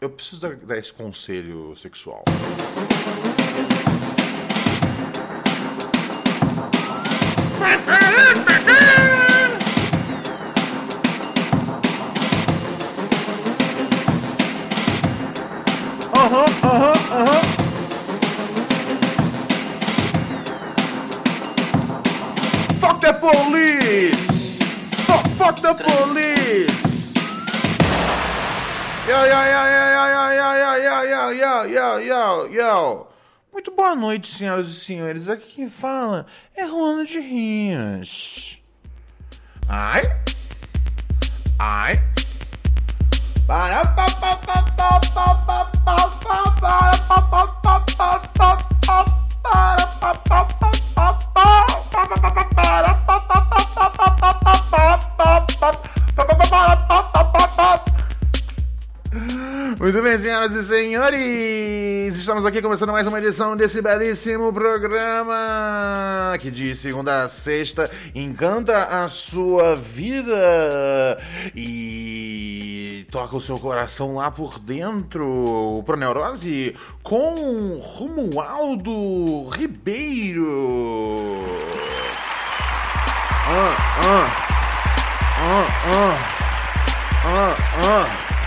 Eu preciso dar, dar esse conselho sexual. Aham, aham, aham. Fuck the police! Fuck, fuck the police! Yo, yo, yo. Muito boa noite, senhoras e senhores. Aqui quem fala é Ronald Rios. Ai. Ai. Para pa pa pa pa pa pa pa pa para pa pa pa pa pa pa para pa pa pa pa pa pa pa pa pa para pa pa pa pa pa pa pa pa pa pa pa pa para pa pa pa pa muito bem, senhoras e senhores, estamos aqui começando mais uma edição desse belíssimo programa que de segunda a sexta encanta a sua vida e toca o seu coração lá por dentro. Pro Neurose com Romualdo Ribeiro. Ah, ah, ah, ah, ah, ah.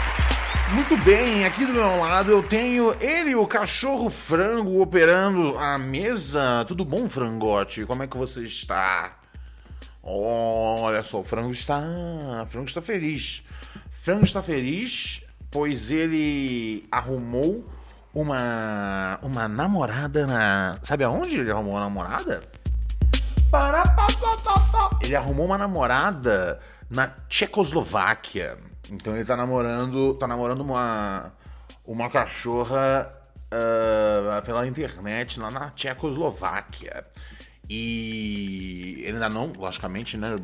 Muito bem, aqui do meu lado eu tenho ele, o cachorro frango, operando a mesa. Tudo bom, frangote? Como é que você está? Olha só, o frango está. O frango está feliz. O frango está feliz, pois ele arrumou uma. uma namorada na. Sabe aonde ele arrumou uma namorada? Ele arrumou uma namorada na Tchecoslováquia. Então ele tá namorando. tá namorando uma. uma cachorra uh, pela internet lá na Tchecoslováquia. E ele ainda não, logicamente, né?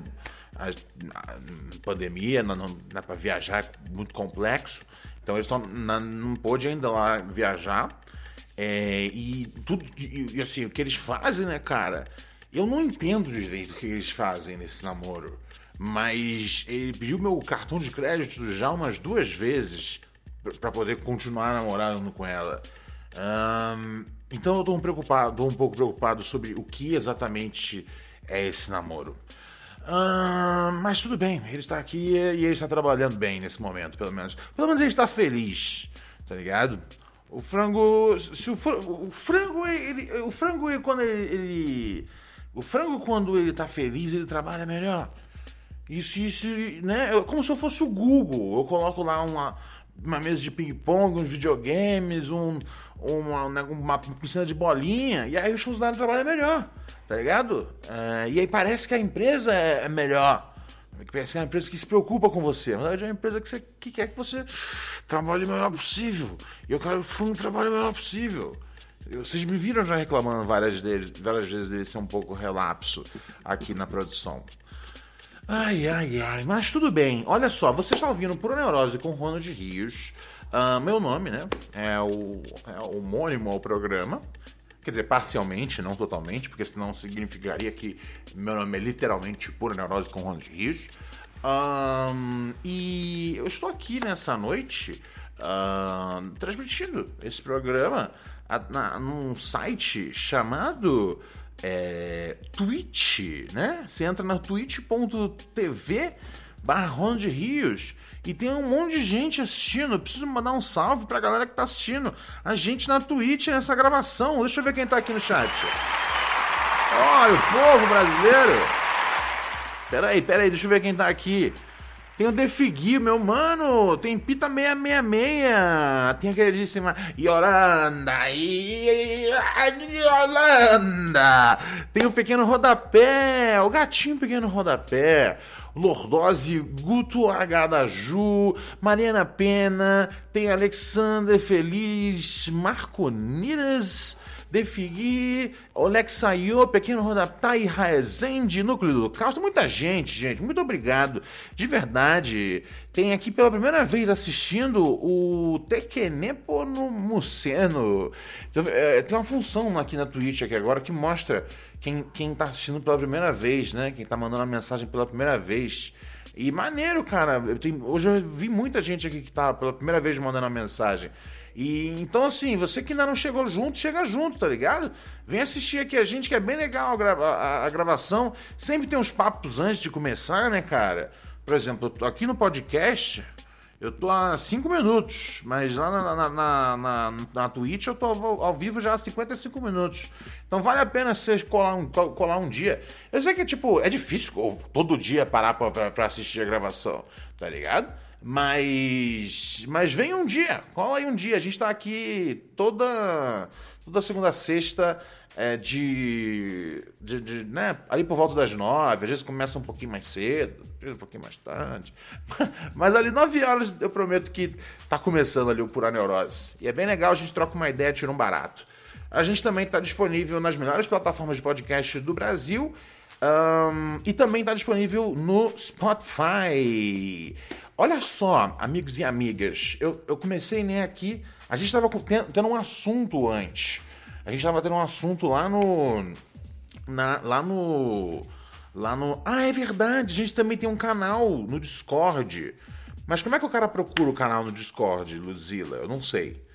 A, a pandemia, não, não dá pra viajar, é muito complexo. Então eles estão. Não pôde ainda lá viajar. É, e tudo. E, e assim, o que eles fazem, né, cara? Eu não entendo direito o que eles fazem nesse namoro. Mas ele pediu meu cartão de crédito já umas duas vezes para poder continuar namorando com ela. Um, então eu tô um, preocupado, um pouco preocupado sobre o que exatamente é esse namoro. Mas tudo bem, ele está aqui e ele está trabalhando bem nesse momento, pelo menos. Pelo menos ele está feliz, tá ligado? O frango. Se o, frango, o frango, ele, o frango, quando ele, ele. O frango, quando ele tá feliz, ele trabalha melhor. Isso, isso, né? É como se eu fosse o Google. Eu coloco lá uma, uma mesa de ping-pong, uns videogames, um, uma, né, uma piscina de bolinha, e aí os funcionários trabalham melhor, tá ligado? Uh, e aí parece que a empresa é, é melhor. Parece que é uma empresa que se preocupa com você. Na verdade, é uma empresa que, você, que quer que você trabalhe o melhor possível. E eu quero que o trabalhe o melhor possível. Vocês me viram já reclamando várias, deles, várias vezes dele ser um pouco relapso aqui na produção. Ai, ai, ai, mas tudo bem. Olha só, você está ouvindo Pro Neurose com Ronald Rios. Uh, meu nome, né? É o é homônimo ao programa. Quer dizer, parcialmente, não totalmente, porque senão significaria que meu nome é literalmente Pura Neurose com Ronald Rios. Um, e eu estou aqui nessa noite uh, transmitindo esse programa a, na, num site chamado é, Twitch, né? Você entra na twitch.tv barra Rios e tem um monte de gente assistindo. Eu preciso mandar um salve pra galera que tá assistindo a gente na Twitch nessa gravação. Deixa eu ver quem tá aqui no chat. Olha, o povo brasileiro. Peraí, peraí, deixa eu ver quem tá aqui. Tem o Defigui, meu mano. Tem Pita 666. Tem a queridíssima Yoranda. Yolanda. Tem o Pequeno Rodapé. O Gatinho Pequeno Rodapé. Lordose, Guto Agada-Ju, Mariana Pena, tem Alexander Feliz, Marco Niras, Defigui, Olexaiô, Pequeno Rodaptai, Raezende, Núcleo do Caos. Muita gente, gente. Muito obrigado. De verdade. Tem aqui pela primeira vez assistindo o Tequenepo no Muceno. Então, é, tem uma função aqui na Twitch aqui agora que mostra quem, quem tá assistindo pela primeira vez, né? Quem tá mandando a mensagem pela primeira vez. E maneiro, cara. Eu tenho, hoje eu vi muita gente aqui que tá pela primeira vez mandando a mensagem. E então, assim, você que ainda não chegou junto, chega junto, tá ligado? Vem assistir aqui a gente, que é bem legal a, grava a, a gravação. Sempre tem uns papos antes de começar, né, cara? Por exemplo, aqui no podcast, eu tô há 5 minutos, mas lá na, na, na, na, na Twitch eu tô ao, ao, vivo já há 55 minutos. Então vale a pena você colar um, colar um dia. Eu sei que, tipo, é difícil todo dia parar pra, pra, pra assistir a gravação, tá ligado? Mas. Mas vem um dia. Cola aí um dia. A gente tá aqui toda. Toda segunda sexta é, de, de, de, né, ali por volta das nove, às vezes começa um pouquinho mais cedo, um pouquinho mais tarde. Mas ali nove horas eu prometo que tá começando ali o Pura Neurose. E é bem legal, a gente troca uma ideia, tira um barato. A gente também está disponível nas melhores plataformas de podcast do Brasil. Um, e também está disponível no Spotify. Olha só, amigos e amigas, eu, eu comecei né, aqui. A gente estava tendo um assunto antes. A gente estava tendo um assunto lá no. Na, lá no. Lá no. Ah, é verdade, a gente também tem um canal no Discord. Mas como é que o cara procura o canal no Discord, Luzila? Eu não sei.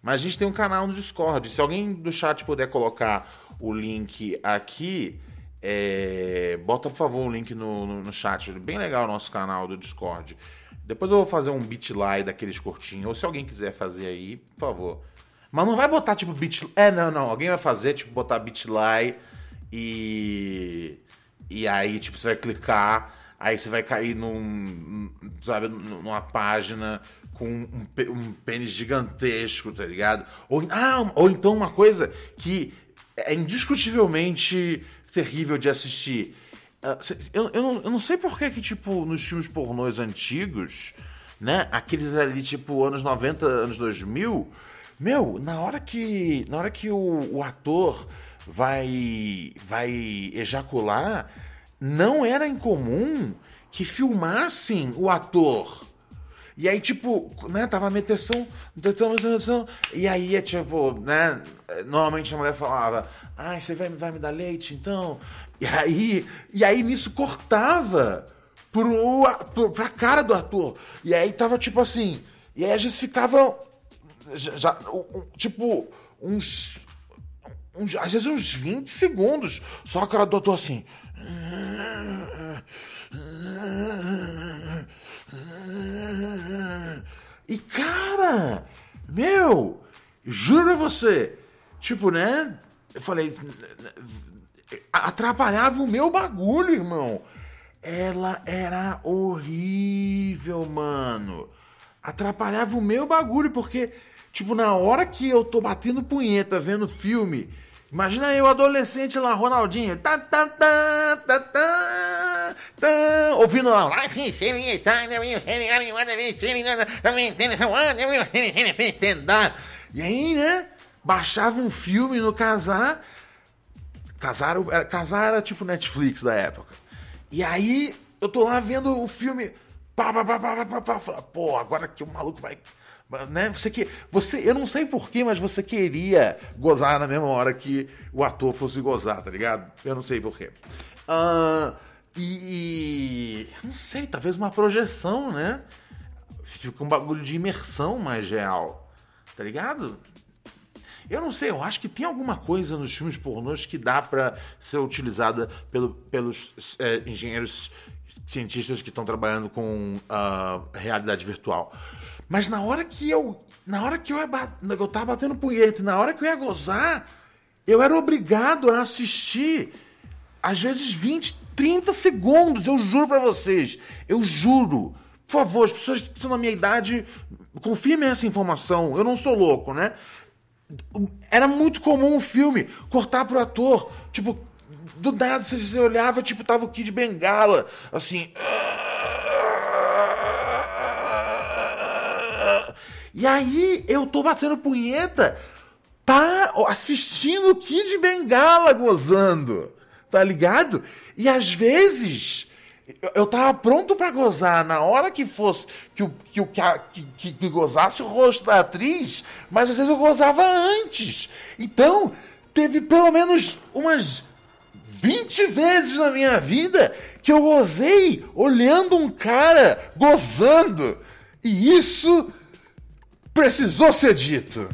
Mas a gente tem um canal no Discord. Se alguém do chat puder colocar o link aqui, é... bota por favor o link no, no, no chat. Bem legal o nosso canal do Discord. Depois eu vou fazer um bitly daqueles curtinhos. Ou se alguém quiser fazer aí, por favor. Mas não vai botar tipo bit. É, não, não. Alguém vai fazer, tipo, botar bitly e. E aí, tipo, você vai clicar. Aí você vai cair num. Sabe, numa página com um, um pênis gigantesco, tá ligado? Ou, ah, ou então uma coisa que é indiscutivelmente terrível de assistir eu, eu, não, eu não sei por que, que, tipo, nos filmes pornôs antigos, né? Aqueles ali, tipo, anos 90, anos 2000, meu, na hora que, na hora que o, o ator vai, vai ejacular, não era incomum que filmassem o ator. E aí, tipo, né, tava a meteção, e aí é tipo, né, normalmente a mulher falava, ai, ah, você vai, vai me dar leite, então? E aí, e aí nisso cortava pro, pro, pra cara do ator. E aí tava tipo assim. E aí a gente ficava. Já, já um, tipo, uns, uns. Às vezes uns 20 segundos. Só a cara do ator assim. E cara, meu, juro a você, tipo, né? Eu falei, atrapalhava o meu bagulho, irmão. Ela era horrível, mano. Atrapalhava o meu bagulho, porque, tipo, na hora que eu tô batendo punheta vendo filme, imagina eu, adolescente lá, Ronaldinho, tá, tá, tá, tá, tá, tá, ouvindo lá, e aí, né, baixava um filme no casar Casar era, casar era tipo Netflix da época. E aí eu tô lá vendo o filme. Pá, pá, pá, pá, pá, pá, pá. Pô, agora que o maluco vai. Né? Você que. Você, eu não sei porquê, mas você queria gozar na mesma hora que o ator fosse gozar, tá ligado? Eu não sei porquê. Uh, e, e. Não sei, talvez uma projeção, né? Fica um bagulho de imersão mais real. Tá ligado? Eu não sei, eu acho que tem alguma coisa nos filmes pornôs que dá para ser utilizada pelo, pelos é, engenheiros cientistas que estão trabalhando com uh, realidade virtual. Mas na hora que eu. Na hora que eu, ia eu tava batendo punheta, na hora que eu ia gozar, eu era obrigado a assistir, às vezes 20, 30 segundos, eu juro para vocês. Eu juro. Por favor, as pessoas que são na minha idade, confirmem essa informação. Eu não sou louco, né? Era muito comum o filme cortar pro ator. Tipo, do nada você, você olhava, tipo, tava o Kid Bengala, assim. E aí eu tô batendo punheta, tá assistindo o Kid Bengala gozando, tá ligado? E às vezes eu tava pronto para gozar na hora que fosse que que, que, que, que, gozasse o rosto da atriz, mas às vezes eu gozava antes. Então, teve pelo menos umas 20 vezes na minha vida que eu gozei olhando um cara gozando. E isso precisou ser dito.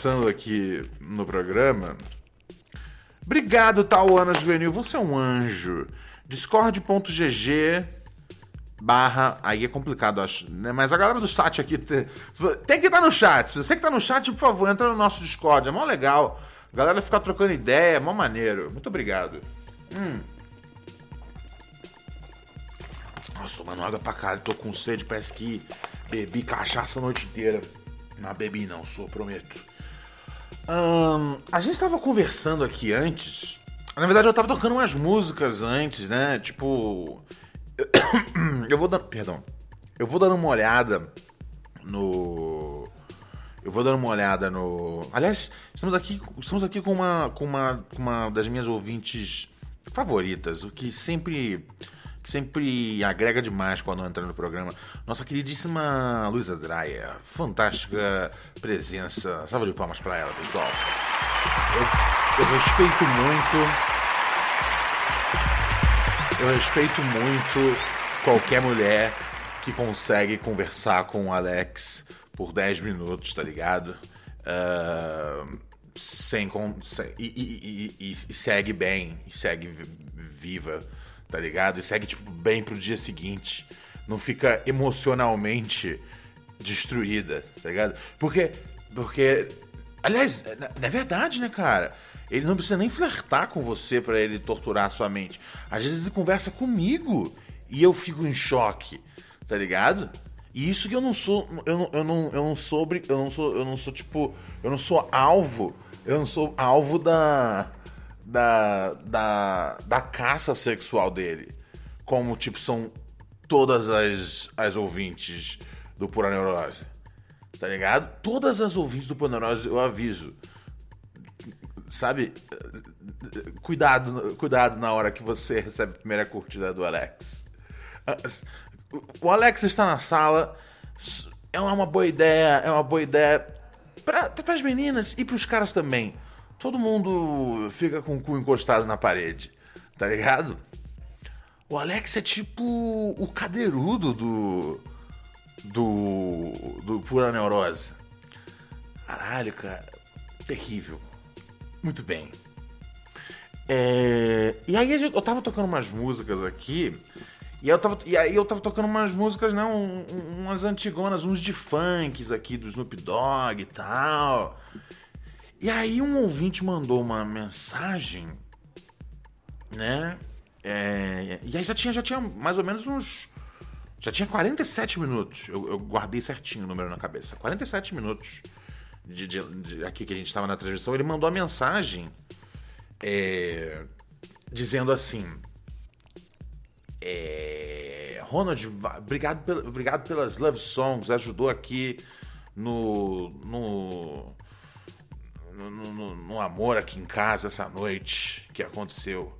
Conversando aqui no programa. Obrigado, Tauana Juvenil, você é um anjo. Discord.gg barra. Aí é complicado, acho. Né? Mas a galera do chat aqui tem, tem que estar no chat. Se você que tá no chat, por favor, entra no nosso Discord. É mó legal. A galera fica trocando ideia, é mó maneiro. Muito obrigado. Hum. Nossa, tomando água pra caralho, tô com sede, parece que bebi cachaça a noite inteira. Não bebi não, sou, prometo. A gente tava conversando aqui antes. Na verdade, eu tava tocando umas músicas antes, né? Tipo. Eu vou dar. Perdão. Eu vou dando uma olhada no. Eu vou dando uma olhada no. Aliás, estamos aqui, estamos aqui com uma, com uma, com uma das minhas ouvintes favoritas, o que sempre que sempre agrega demais quando entra no programa. Nossa queridíssima Luísa Draia, fantástica presença. Salve de palmas para ela, pessoal. Eu, eu respeito muito. Eu respeito muito qualquer mulher que consegue conversar com o Alex por 10 minutos, tá ligado? Uh, sem, sem e, e, e, e, segue bem, segue viva tá ligado? E segue, tipo, bem pro dia seguinte. Não fica emocionalmente destruída, tá ligado? Porque. Porque. Aliás, é, é verdade, né, cara? Ele não precisa nem flertar com você para ele torturar a sua mente. Às vezes ele conversa comigo e eu fico em choque, tá ligado? E isso que eu não sou, eu não, eu não, eu não sou, eu não sou, eu não sou tipo, eu não sou alvo, eu não sou alvo da da, da, da caça sexual dele. Como, tipo, são todas as, as ouvintes do Pura Neurose. Tá ligado? Todas as ouvintes do Pura Neurose, eu aviso. Sabe? Cuidado, cuidado na hora que você recebe a primeira curtida do Alex. O Alex está na sala. É uma boa ideia, é uma boa ideia para as meninas e para os caras também todo mundo fica com o cu encostado na parede, tá ligado? O Alex é tipo o cadeirudo do. do. do Pura Neurose. Caralho, cara. Terrível. Muito bem. É... E aí eu tava tocando umas músicas aqui. E, eu tava, e aí eu tava tocando umas músicas, né? Um, umas antigonas, uns de funks aqui do Snoop Dogg e tal. E aí um ouvinte mandou uma mensagem, né? É, e aí já tinha, já tinha mais ou menos uns. Já tinha 47 minutos. Eu, eu guardei certinho o número na cabeça. 47 minutos de, de, de aqui que a gente estava na transmissão. Ele mandou a mensagem é, dizendo assim. É, Ronald, obrigado, obrigado pelas love songs, ajudou aqui no, no no, no, no, amor aqui em casa essa noite que aconteceu.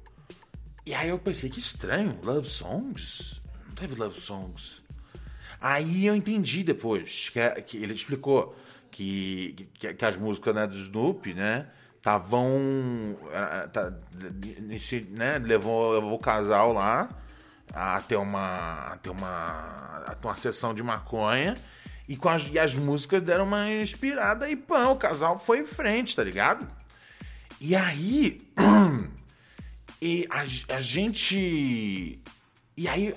E aí eu pensei, que estranho, Love Songs? Não teve Love Songs. Aí eu entendi depois, que, que ele explicou que, que, que, as músicas né, do Snoop, né, estavam... Eh, tá, nesse, né, levou, levou o casal lá a ter uma, a ter uma, a ter uma sessão de maconha e, com as, e as músicas deram uma inspirada e pã, o casal foi em frente, tá ligado? E aí. e a, a gente. E aí,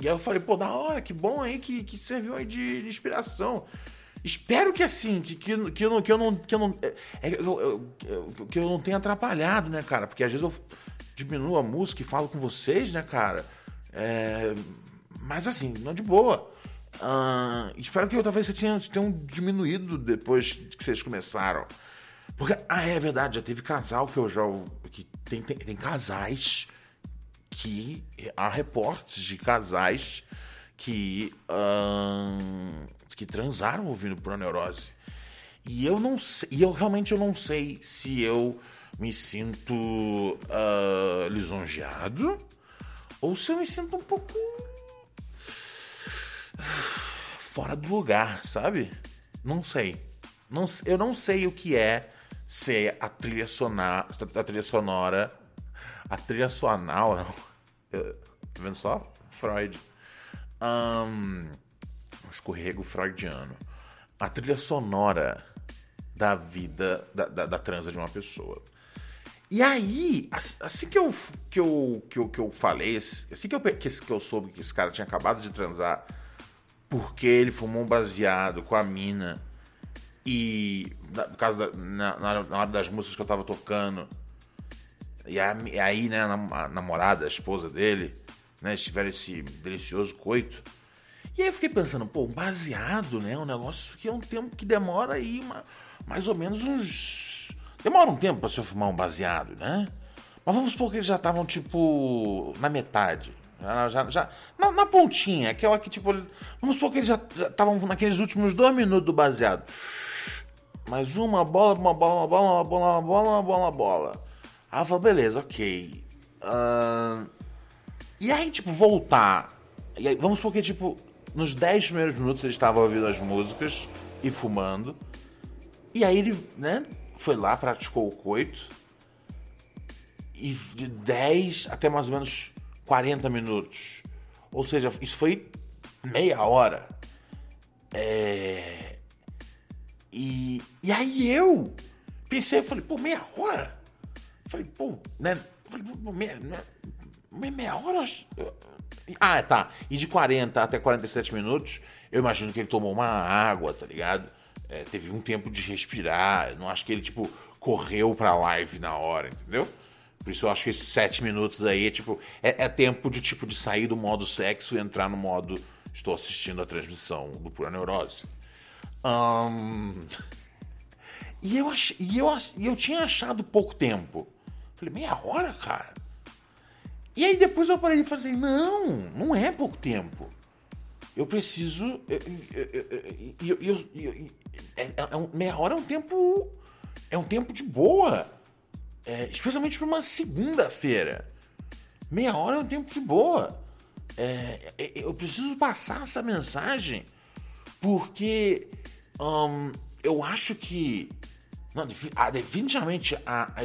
e aí eu falei, pô, da hora, que bom aí, que, que serviu aí de, de inspiração. Espero que assim, que, que, que, eu não. Que eu não, que eu, não é, é que eu não tenha atrapalhado, né, cara? Porque às vezes eu diminuo a música e falo com vocês, né, cara? É, mas assim, não de boa. Uh, espero que eu, talvez vocês tenham, tenham diminuído depois que vocês começaram. Porque, ah, é verdade, já teve casal que eu já. Que tem, tem, tem casais que. Há reportes de casais que. Uh, que transaram ouvindo Proneurose. E eu não sei. E eu realmente eu não sei se eu me sinto uh, lisonjeado ou se eu me sinto um pouco fora do lugar, sabe? Não sei. Não, eu não sei o que é ser a trilha sonora, a trilha sonora, a trilha sonal, tá vendo só? Freud. Um, um escorrego freudiano. A trilha sonora da vida, da, da, da transa de uma pessoa. E aí, assim que eu, que eu, que eu, que eu falei, assim que eu, que eu soube que esse cara tinha acabado de transar porque ele fumou um baseado com a mina e causa da, na, na, hora das músicas que eu tava tocando e aí, né, a namorada, a esposa dele, né, tiveram esse delicioso coito. E aí eu fiquei pensando, pô, baseado, né, um negócio que é um tempo que demora aí uma, mais ou menos uns... Demora um tempo pra você fumar um baseado, né? Mas vamos supor que eles já estavam, tipo, na metade. Já, já, já na, na, pontinha, aquela que tipo. Vamos supor que eles já estavam naqueles últimos dois minutos do baseado. Mais uma bola, uma bola, uma bola, uma bola, uma bola, uma bola, uma bola. Aí eu falo, beleza, ok. Uh... E aí, tipo, voltar. Aí, vamos supor que, tipo, nos 10 primeiros minutos ele estava ouvindo as músicas e fumando. E aí ele, né, foi lá, praticou o coito. E de 10 até mais ou menos 40 minutos. Ou seja, isso foi meia hora. É... E, e aí eu pensei, falei, pô, meia hora? Falei, pô, né? falei, pô, meia, né? meia hora? Ah, tá. E de 40 até 47 minutos, eu imagino que ele tomou uma água, tá ligado? É, teve um tempo de respirar. Não acho que ele, tipo, correu pra live na hora, entendeu? Por isso eu acho que esses sete minutos aí é tipo. É, é, tempo de tipo de sair do modo sexo e entrar no modo. Estou assistindo a transmissão do Pura Neurose. Um, e, eu ach, e, eu, e eu tinha achado pouco tempo. Falei, meia hora, cara? E aí depois eu parei e falei, assim, não, não é pouco tempo. Eu preciso. Eu, eu, eu, é, é, meia hora é um tempo. É um tempo de boa. É, especialmente para uma segunda-feira. Meia hora é um tempo de boa. É, é, eu preciso passar essa mensagem porque um, eu acho que não, definitivamente a, a,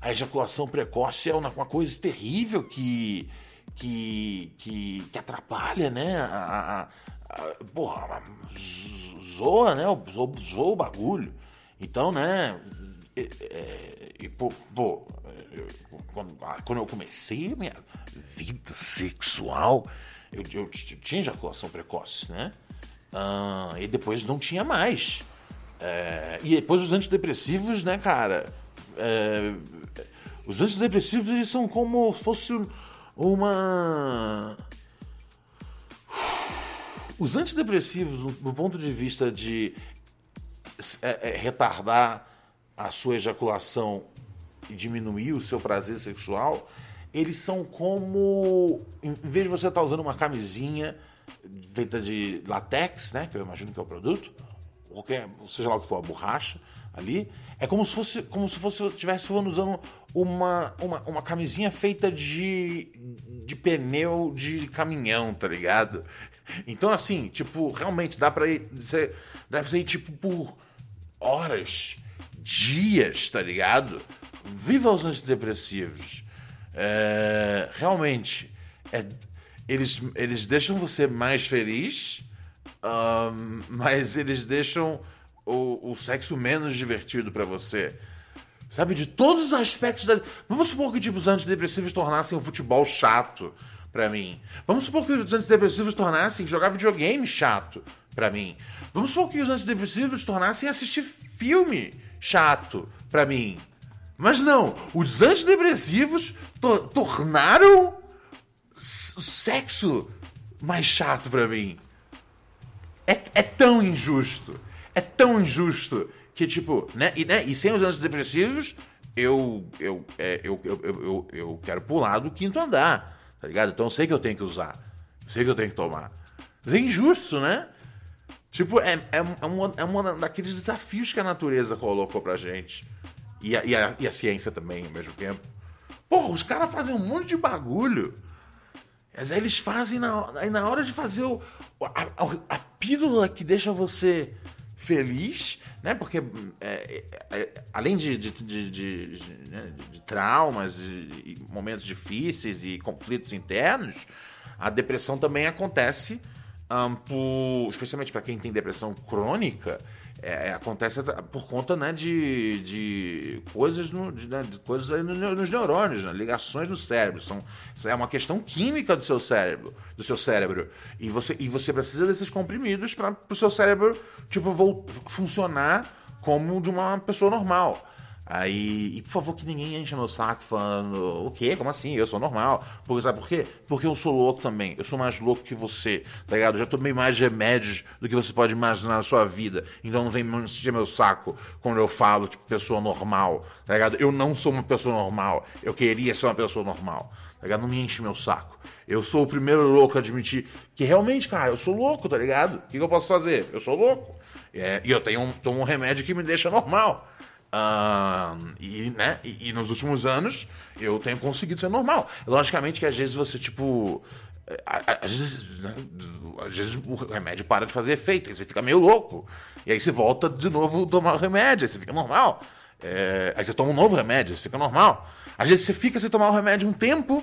a, ejaculação precoce é uma, uma coisa terrível que, que, que, que atrapalha, né? A, a, a, porra, zoa, né? Zoa, zoa o bagulho. Então, né? É, e, pô, pô eu, quando, ah, quando, eu comecei a minha vida sexual, eu, eu, eu tinha ejaculação precoce, né? Ah, e depois não tinha mais. É, e depois os antidepressivos, né, cara? É, os antidepressivos eles são como se fosse uma. Os antidepressivos, do ponto de vista de é, é retardar a sua ejaculação diminuir o seu prazer sexual, eles são como. Em vez de você estar usando uma camisinha feita de latex, né? Que eu imagino que é o produto, qualquer, seja lá o que for, a borracha ali, é como se fosse como se fosse estivesse usando uma, uma, uma camisinha feita de, de pneu de caminhão, tá ligado? Então, assim, tipo, realmente dá pra ir. Dá pra ir, tipo, por horas dias, tá ligado? Viva os antidepressivos. É, realmente, é, eles, eles deixam você mais feliz, um, mas eles deixam o, o sexo menos divertido para você. Sabe, de todos os aspectos da. Vamos supor que tipo, os antidepressivos tornassem o futebol chato para mim. Vamos supor que os antidepressivos tornassem jogar videogame chato para mim. Vamos supor que os antidepressivos tornassem assistir filme chato para mim. Mas não, os antidepressivos to tornaram o sexo mais chato para mim. É, é tão injusto. É tão injusto que, tipo, né? E, né, e sem os antidepressivos, eu, eu, é, eu, eu, eu, eu, quero pular do quinto andar, tá ligado? Então eu sei que eu tenho que usar. Sei que eu tenho que tomar. Mas é injusto, né? Tipo, é, é, é, uma, é um daqueles desafios que a natureza colocou pra gente. E a, e a, e a ciência também, ao mesmo tempo. Porra, os caras fazem um monte de bagulho. Mas aí eles fazem na, na hora de fazer o, a, a, a pílula que deixa você feliz, né? Porque é, é, é, além de, de, de, de, né? de traumas, e momentos difíceis e conflitos internos, a depressão também acontece, um, por, especialmente para quem tem depressão crônica, é, é, acontece por conta né, de, de coisas, no, de, né, de coisas nos neurônios, né, ligações no cérebro. São, é uma questão química do seu cérebro, do seu cérebro. E você, e você precisa desses comprimidos para o seu cérebro tipo, funcionar como de uma pessoa normal. Aí, e por favor, que ninguém enche meu saco falando, o quê? Como assim? Eu sou normal. Porque sabe por quê? Porque eu sou louco também. Eu sou mais louco que você, tá ligado? Eu já tomei mais remédios do que você pode imaginar na sua vida. Então não vem encher meu saco quando eu falo, tipo, pessoa normal, tá ligado? Eu não sou uma pessoa normal. Eu queria ser uma pessoa normal, tá ligado? Não me enche meu saco. Eu sou o primeiro louco a admitir que realmente, cara, eu sou louco, tá ligado? O que, eu posso fazer? Eu sou louco. É, e eu tenho um, tomo um remédio que me deixa normal. Uh, e, né, e, e, nos últimos anos eu tenho conseguido ser normal. Logicamente que às vezes você, tipo. Às vezes, né, às vezes o remédio para de fazer efeito, aí você fica meio louco. E aí você volta de novo a tomar o remédio, aí você fica normal. É, aí você toma um novo remédio, você fica normal. Às vezes você fica sem tomar o remédio um tempo,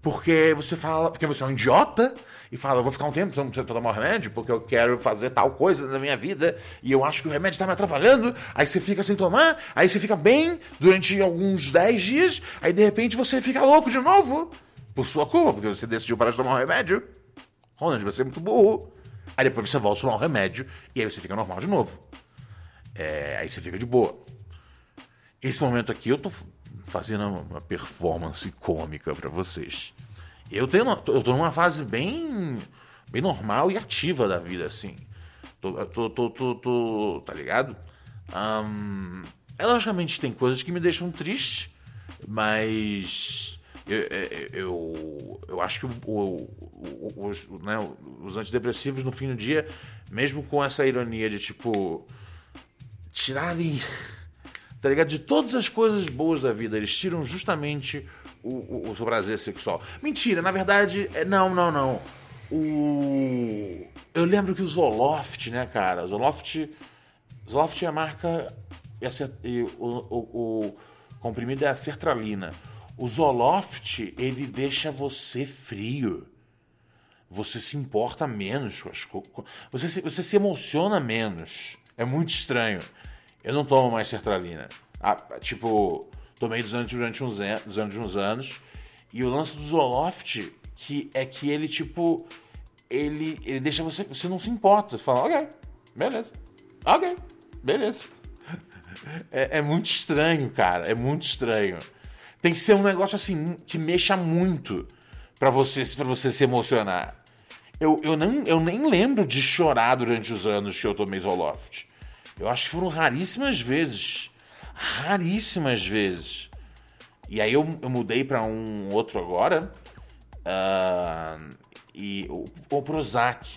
porque você fala, porque você é um idiota, e fala, eu vou ficar um tempo sem tomar o remédio, porque eu quero fazer tal coisa na minha vida, e eu acho que o remédio está me atrapalhando, aí você fica sem tomar, aí você fica bem durante alguns 10 dias, aí de repente você fica louco de novo, por sua culpa, porque você decidiu parar de tomar o remédio. Ronald, você é muito burro. Aí depois você volta a tomar o remédio, e aí você fica normal de novo. É, aí você fica de boa. Esse momento aqui eu tô fazendo uma performance cômica para vocês. Eu tenho eu tô numa fase bem bem normal e ativa da vida assim. Tô tô tô, tô, tô tá ligado? Um, é, logicamente tem coisas que me deixam triste, mas eu, eu, eu acho que o, o, os, né, os antidepressivos no fim do dia, mesmo com essa ironia de tipo tirarem tá ligado? De todas as coisas boas da vida, eles tiram justamente o, o, o prazer sexual. Mentira, na verdade, é, não, não, não. O... Eu lembro que o Zoloft, né, cara? Zoloft, Zoloft é a marca e, o, o, o comprimido é a sertralina. O Zoloft, ele deixa você frio. Você se importa menos com as coisas. Você se, você se emociona menos. É muito estranho. Eu não tomo mais sertralina. Ah, tipo, tomei durante, durante uns, durante uns anos. E o lance do Zoloft que é que ele, tipo, ele, ele deixa você. Você não se importa. Você fala, ok, beleza. Ok, beleza. É, é muito estranho, cara. É muito estranho. Tem que ser um negócio assim que mexa muito para você, pra você se emocionar. Eu, eu, nem, eu nem lembro de chorar durante os anos que eu tomei Zoloft. Eu acho que foram raríssimas vezes. Raríssimas vezes. E aí eu, eu mudei para um outro agora. Uh, e o, o Prozac.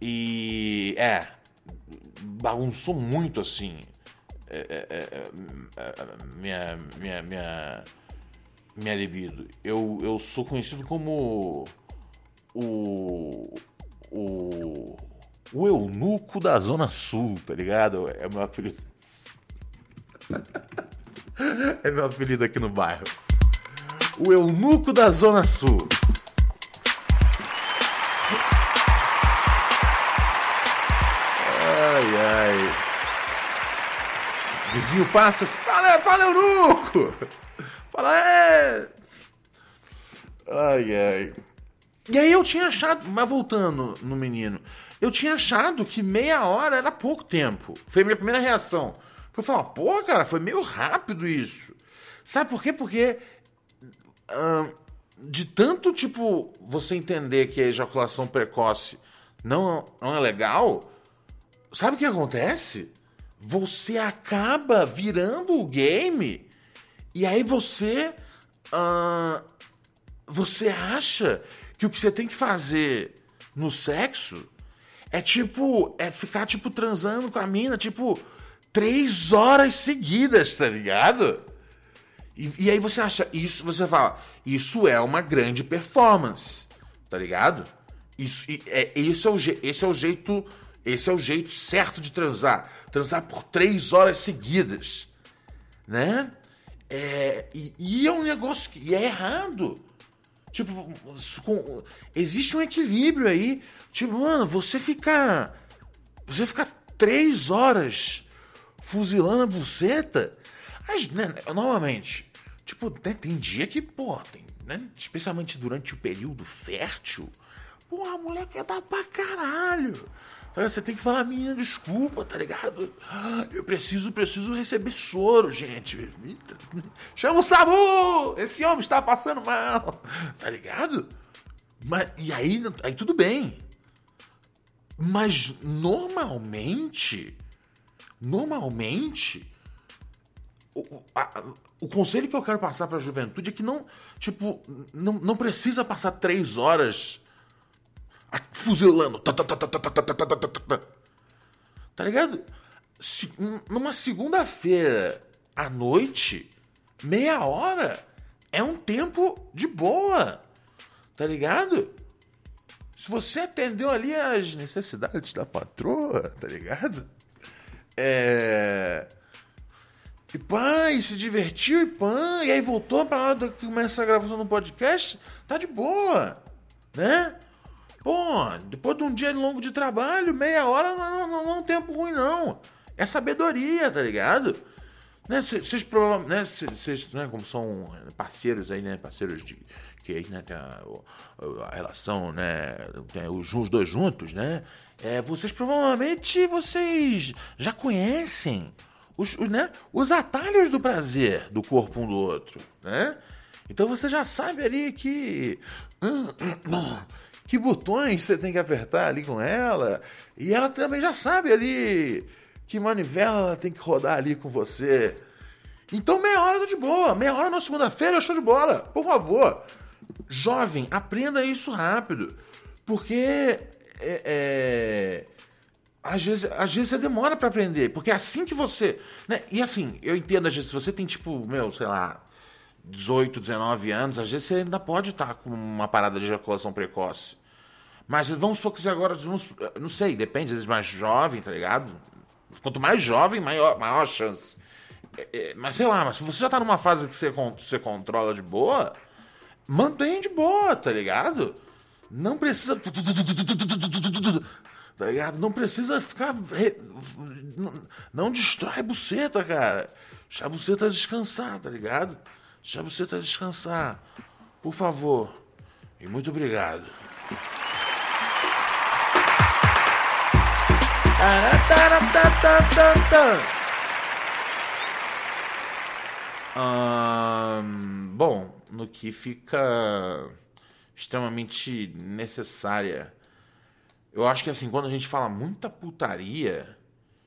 E é. Bagunçou muito assim. É, é, é, é, minha, minha, minha, minha libido. Eu, eu sou conhecido como o. O o eunuco da Zona Sul, tá ligado? É meu apelido. é meu apelido aqui no bairro. O eunuco da Zona Sul. Ai, ai. Vizinho passa assim, fala, fala, Eunuco! Fala, é... Ai, ai. E aí eu tinha achado, mas voltando no menino, eu tinha achado que meia hora era pouco tempo. Foi a minha primeira reação. Foi falar, pô, cara, foi meio rápido isso. Sabe por quê? Porque uh, de tanto, tipo, você entender que a ejaculação precoce não, não é legal, sabe o que acontece? Você acaba virando o game e aí você. Uh, você acha que o que você tem que fazer no sexo é tipo. É ficar, tipo, transando com a mina, tipo, três horas seguidas, tá ligado? E, e aí você acha isso, você fala, isso é uma grande performance, tá ligado? Isso, é, isso é o, esse é o jeito. Esse é o jeito certo de transar. Transar por três horas seguidas. Né? É, e, e é um negócio que é errado. Tipo, com, existe um equilíbrio aí. Tipo, mano, você fica. Você fica três horas fuzilando a buceta. Mas, né, novamente, tipo, né, tem dia que, pô, tem, né, especialmente durante o período fértil, pô, a mulher quer dar pra caralho. Você tem que falar, minha desculpa, tá ligado? Eu preciso, preciso receber soro, gente. Chama o Samu! Esse homem está passando mal, tá ligado? Mas, e aí, aí tudo bem. Mas normalmente, normalmente, o, a, o conselho que eu quero passar para a juventude é que não, tipo, não, não precisa passar três horas fuzilando. Tá ligado? Se, numa segunda-feira à noite, meia hora é um tempo de boa. Tá ligado? Se você atendeu ali as necessidades da patroa, tá ligado? É. E pã, e se divertiu e pã, e aí voltou pra hora que começa a gravação do podcast, tá de boa, né? Pô, depois de um dia longo de trabalho, meia hora não, não, não é um tempo ruim, não. É sabedoria, tá ligado? Né, vocês né, né, como são parceiros aí, né, parceiros de né, tem a, a relação, né, os, os dois juntos, né, é, vocês provavelmente vocês já conhecem os, os, né, os atalhos do prazer do corpo um do outro, né? Então você já sabe ali que que botões você tem que apertar ali com ela. E ela também já sabe ali que manivela ela tem que rodar ali com você. Então meia hora tá de boa. Meia hora na segunda-feira show de bola. Por favor. Jovem, aprenda isso rápido. Porque é, é, às, vezes, às vezes você demora para aprender. Porque é assim que você. Né? E assim, eu entendo, às vezes, se você tem tipo, meu, sei lá, 18, 19 anos, às vezes você ainda pode estar com uma parada de ejaculação precoce. Mas vamos supor que agora, vamos, não sei, depende, às vezes mais jovem, tá ligado? Quanto mais jovem, maior, maior chance. É, é, mas sei lá, mas se você já tá numa fase que você, você controla de boa, mantém de boa, tá ligado? Não precisa. Tá ligado? Não precisa ficar. Não, destrói a buceta, cara. Deixa a buceta descansar, tá ligado? Deixa a buceta descansar. Por favor. E muito obrigado. Um, bom, no que fica extremamente necessária. Eu acho que assim, quando a gente fala muita putaria,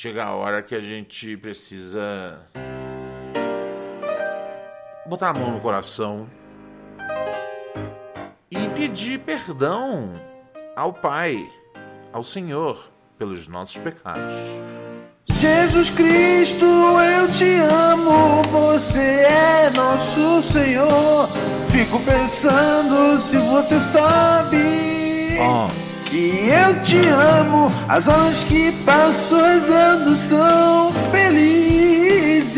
Chega a hora que a gente precisa botar a mão no coração e pedir perdão ao Pai, ao Senhor, pelos nossos pecados. Jesus Cristo, eu te amo, você é nosso Senhor. Fico pensando se você sabe Ó. que eu te amo. As horas que passo rezando são felizes.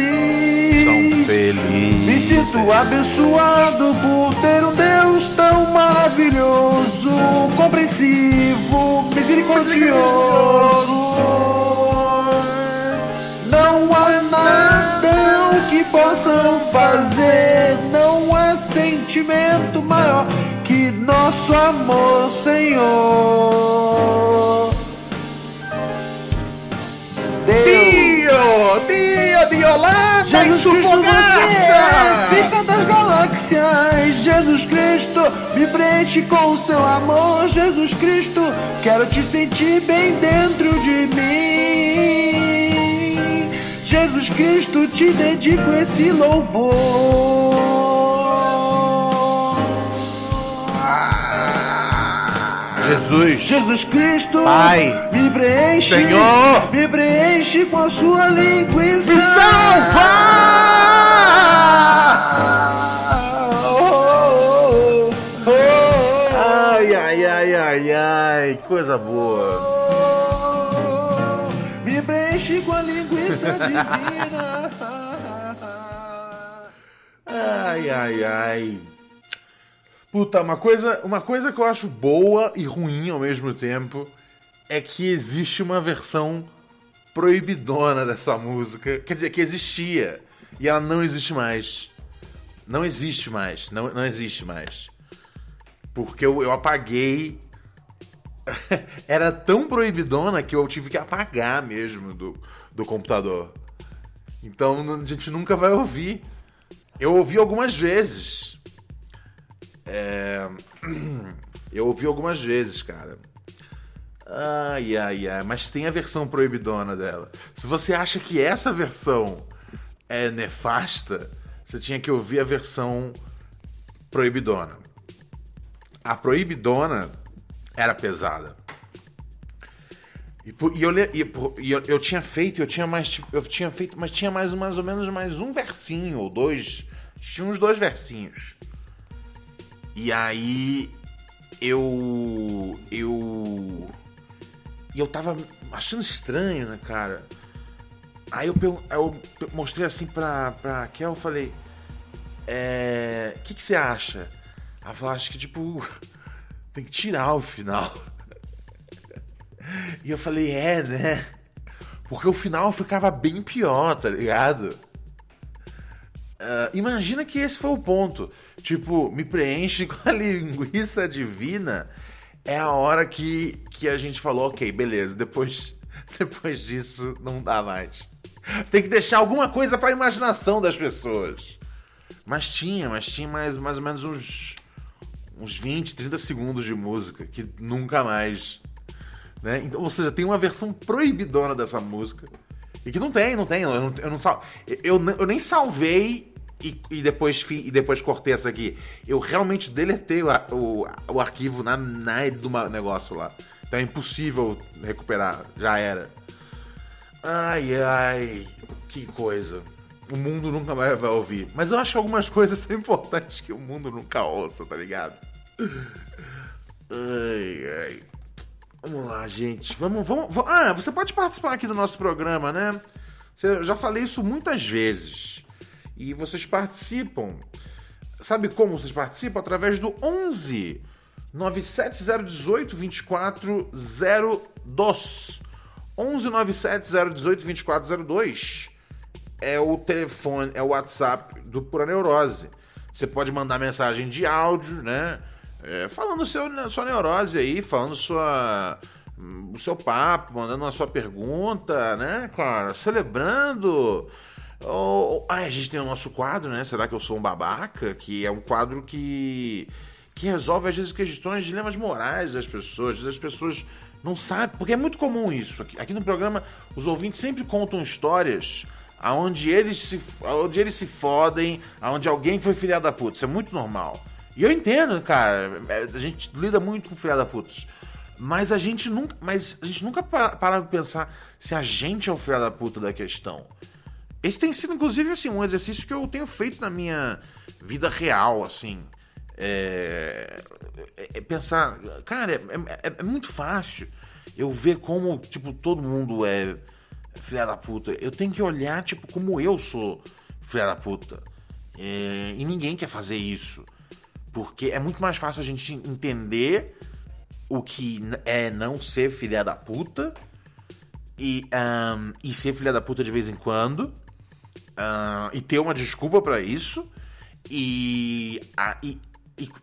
São felizes. Me sinto abençoado por ter um Deus tão maravilhoso, compreensivo, misericordioso. Não há nada o que possam fazer, não há sentimento maior nosso amor, Senhor. Deus. Dio! Dio de Jesus Cristo, você pica das galáxias. Jesus Cristo, me preenche com o seu amor. Jesus Cristo, quero te sentir bem dentro de mim. Jesus Cristo, te dedico esse louvor. Jesus! Jesus Cristo, Pai, me preenche, Senhor, me preenche com a sua linguiça. Me salva! Oh, oh, oh, Ai, ai, ai, ai, ai, que coisa boa. Me preenche com a linguiça divina. Ai, ai, ai. Puta, uma coisa, uma coisa que eu acho boa e ruim ao mesmo tempo é que existe uma versão proibidona dessa música. Quer dizer, que existia. E ela não existe mais. Não existe mais. Não, não existe mais. Porque eu, eu apaguei. Era tão proibidona que eu tive que apagar mesmo do, do computador. Então a gente nunca vai ouvir. Eu ouvi algumas vezes. É... Eu ouvi algumas vezes, cara. Ai, ai, ai. Mas tem a versão proibidona dela. Se você acha que essa versão é nefasta, você tinha que ouvir a versão proibidona. A proibidona era pesada. E, e eu, e eu, eu tinha feito, eu tinha mais, tipo, eu tinha feito, mas tinha mais mais ou menos mais um versinho ou dois, tinha uns dois versinhos. E aí eu eu e eu tava achando estranho, né, cara? Aí eu, eu mostrei assim pra, pra eu falei, é. O que, que você acha? Ela falou, acho que tipo, tem que tirar o final. E eu falei, é, né? Porque o final ficava bem pior, tá ligado? Ah, imagina que esse foi o ponto. Tipo, me preenche com a linguiça divina. É a hora que, que a gente falou, ok, beleza. Depois Depois disso, não dá mais. Tem que deixar alguma coisa pra imaginação das pessoas. Mas tinha, mas tinha mais, mais ou menos uns, uns 20, 30 segundos de música que nunca mais. Né? Então, ou seja, tem uma versão proibidona dessa música. E que não tem, não tem. Eu, não, eu, não sal, eu, eu nem salvei e, e, depois, e depois cortei essa aqui. Eu realmente deletei o, o, o arquivo na, na do negócio lá. Então é impossível recuperar. Já era. Ai, ai. Que coisa. O mundo nunca mais vai ouvir. Mas eu acho algumas coisas são importantes que o mundo nunca ouça, tá ligado? Ai, ai. Vamos lá, gente. Vamos, vamos, vamos. Ah, você pode participar aqui do nosso programa, né? Eu já falei isso muitas vezes. E vocês participam. Sabe como vocês participam? Através do 11 97018 2402. 11 97018 2402 é o telefone, é o WhatsApp do Pura Neurose. Você pode mandar mensagem de áudio, né? É, falando seu, sua neurose aí, falando sua, o seu papo, mandando a sua pergunta, né, cara? Celebrando. Oh, a gente tem o nosso quadro, né? Será que eu sou um babaca? Que é um quadro que, que resolve, às vezes, questões, dilemas morais das pessoas. Às vezes as pessoas não sabem, porque é muito comum isso. Aqui, aqui no programa, os ouvintes sempre contam histórias aonde eles se, aonde eles se fodem, aonde alguém foi filha da puta. Isso é muito normal. E eu entendo, cara, é, a gente lida muito com filha da puta. Mas a gente nunca, mas a gente nunca para, para pensar se a gente é o filha da puta da questão. Esse tem sido, inclusive, assim, um exercício que eu tenho feito na minha vida real, assim. É, é, é pensar, cara, é, é, é muito fácil eu ver como, tipo, todo mundo é filha da puta. Eu tenho que olhar, tipo, como eu sou filha da puta. É, e ninguém quer fazer isso. Porque é muito mais fácil a gente entender o que é não ser filha da puta e, um, e ser filha da puta de vez em quando uh, e ter uma desculpa para isso e, a, e,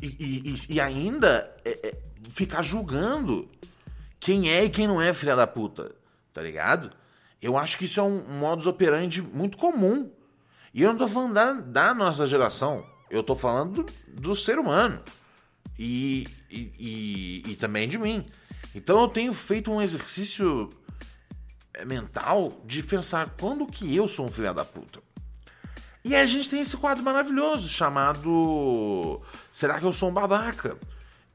e, e, ainda é, é, ficar julgando quem é e quem não é filha da puta, tá ligado? Eu acho que isso é um modus operandi muito comum. E eu não tô falando da, da nossa geração, eu tô falando do, do ser humano. E, e, também de mim. Então eu tenho feito um exercício mental de pensar quando que eu sou um filho da puta. E aí a gente tem esse quadro maravilhoso chamado Será que eu sou um babaca?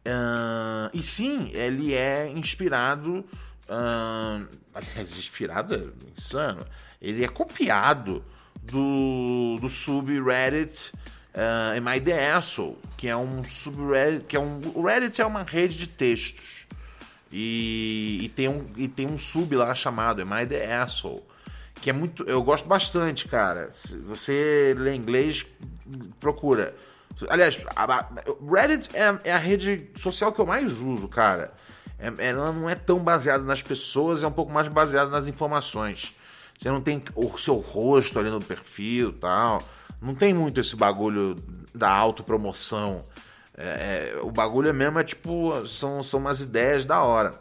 Uh, e sim, ele é inspirado Uh, aliás, inspirado é insano. Ele é copiado do, do subreddit uh, Am I the Asshole? Que é um subreddit. Que é um, o Reddit é uma rede de textos. E, e, tem um, e tem um sub lá chamado Am I the Asshole? Que é muito. Eu gosto bastante, cara. Se você lê inglês, procura. Aliás, a, Reddit é, é a rede social que eu mais uso, cara. É, ela não é tão baseada nas pessoas, é um pouco mais baseada nas informações. Você não tem o seu rosto ali no perfil tal. Não tem muito esse bagulho da autopromoção. É, é, o bagulho é mesmo é tipo, são, são umas ideias da hora.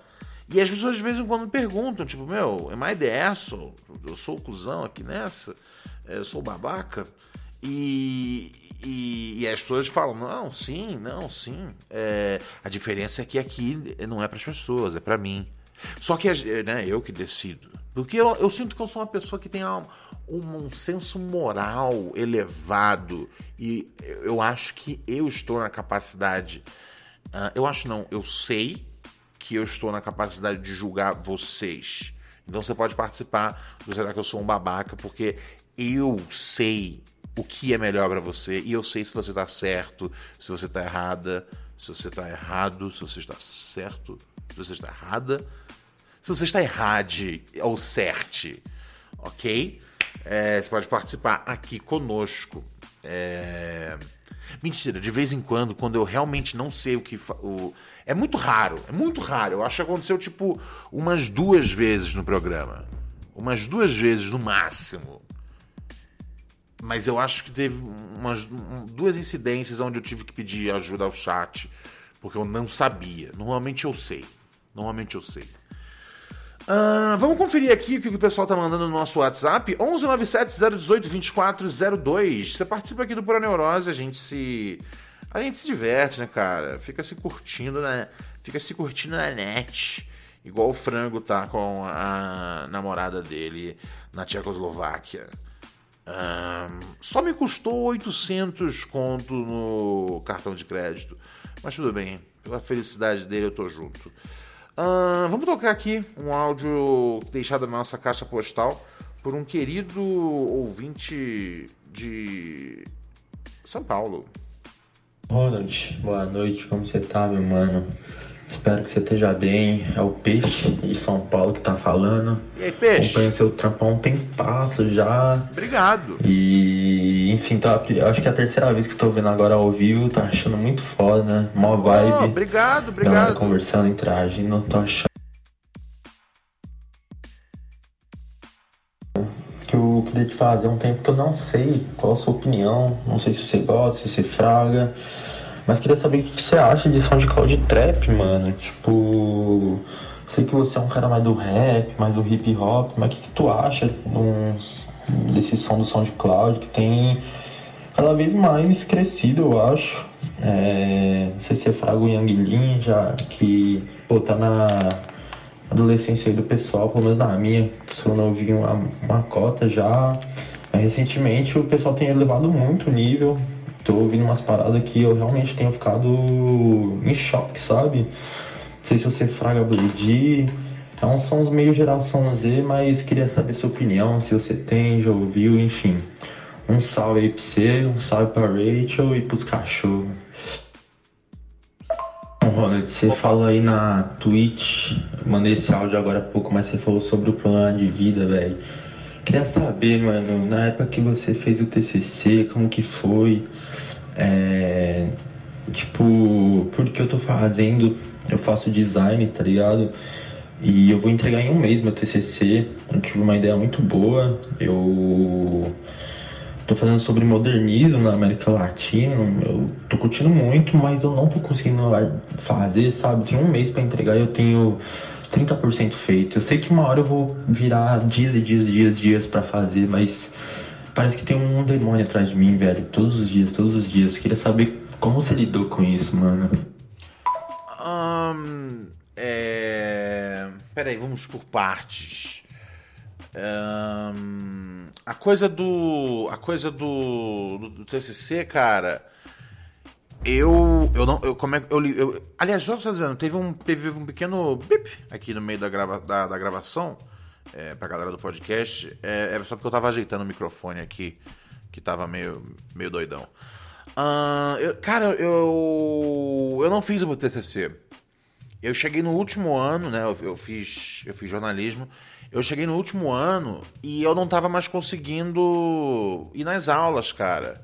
E as pessoas de vez em quando perguntam, tipo, meu, é mais dessa? Eu sou o cuzão aqui nessa? É, eu sou babaca? E, e, e, as pessoas falam, não, sim, não, sim. É, a diferença é que aqui não é para as pessoas, é para mim. Só que né, eu que decido. Porque eu, eu, sinto que eu sou uma pessoa que tem um, um senso moral elevado. E eu acho que eu estou na capacidade. Uh, eu acho não, eu sei que eu estou na capacidade de julgar vocês. Então você pode participar do Será que eu sou um babaca? Porque eu sei o que é melhor para você e eu sei se você tá certo, se você tá errada, se você tá errado, se você está certo, se você está errada, se você está errade ou certe, ok? É, você pode participar aqui conosco. É... Mentira, de vez em quando, quando eu realmente não sei o que. O... É muito raro, é muito raro. Eu acho que aconteceu tipo umas duas vezes no programa. Umas duas vezes no máximo. Mas eu acho que teve umas duas incidências onde eu tive que pedir ajuda ao chat, porque eu não sabia. Normalmente eu sei. Normalmente eu sei. Ah, vamos conferir aqui o que o pessoal tá mandando no nosso WhatsApp. 11970182402. Você participa aqui do Pura Neurose, a gente se... A gente se diverte, né, cara? Fica se curtindo, né? Fica se curtindo na net. Igual o frango tá com a namorada dele na Tchecoslováquia. Um, só me custou 800 conto no cartão de crédito. Mas tudo bem, pela felicidade dele eu tô junto. Uh, vamos tocar aqui um áudio deixado na nossa caixa postal por um querido ouvinte de São Paulo. Ronald, boa noite, como você tá, meu mano? Espero que você esteja bem. É o Peixe de São Paulo que tá falando. E aí, Peixe? Acompanho seu trampão tem passo já. Obrigado. E, enfim, tá, acho que é a terceira vez que estou vendo agora ao vivo. Tá achando muito foda, né? Mó vibe. Oh, obrigado, obrigado. Galera conversando, interagindo. Tô achando. Que eu queria te fazer um tempo que eu não sei qual a sua opinião. Não sei se você gosta, se você fraga. Mas queria saber o que você acha de SoundCloud Trap, mano. Tipo, sei que você é um cara mais do rap, mais do hip hop, mas o que, que tu acha uns, desse som do SoundCloud que tem cada vez mais crescido, eu acho. É, se é Frago Young Lin, já que pô, tá na adolescência aí do pessoal, pelo menos na minha, se eu não vi uma, uma cota já. Mas recentemente o pessoal tem elevado muito o nível, tô ouvindo umas paradas que eu realmente tenho ficado em choque, sabe? Não sei se você fraga Bleed. Então são os meio geração Z, mas queria saber sua opinião, se você tem, já ouviu, enfim. Um salve aí pra você, um salve pra Rachel e pros cachorros. Ronald, você falou aí na Twitch, mandei esse áudio agora há pouco, mas você falou sobre o plano de vida, velho. Queria saber, mano, na época que você fez o TCC, como que foi? É, tipo, porque eu tô fazendo, eu faço design, tá ligado? E eu vou entregar em um mês meu TCC. Eu tive uma ideia muito boa. Eu tô fazendo sobre modernismo na América Latina. Eu tô curtindo muito, mas eu não tô conseguindo fazer, sabe? Tem um mês para entregar e eu tenho 30% feito. Eu sei que uma hora eu vou virar dias e dias, dias, dias para fazer, mas Parece que tem um demônio atrás de mim, velho. Todos os dias, todos os dias. Queria saber como você lidou com isso, mano. Um, é... Peraí, vamos por partes. Um, a coisa do. A coisa do, do, do, TCC, cara. Eu. Eu não. Eu, como é, eu, eu, aliás, já estou dizendo, teve um, teve um pequeno bip aqui no meio da, grava, da, da gravação é, pra galera do podcast, é, é só porque eu tava ajeitando o microfone aqui, que tava meio, meio doidão. Eu, cara, eu, eu não fiz o meu TCC. Eu cheguei no último ano, né? Eu, eu, fiz, eu fiz jornalismo. Eu cheguei no último ano e eu não tava mais conseguindo ir nas aulas, cara.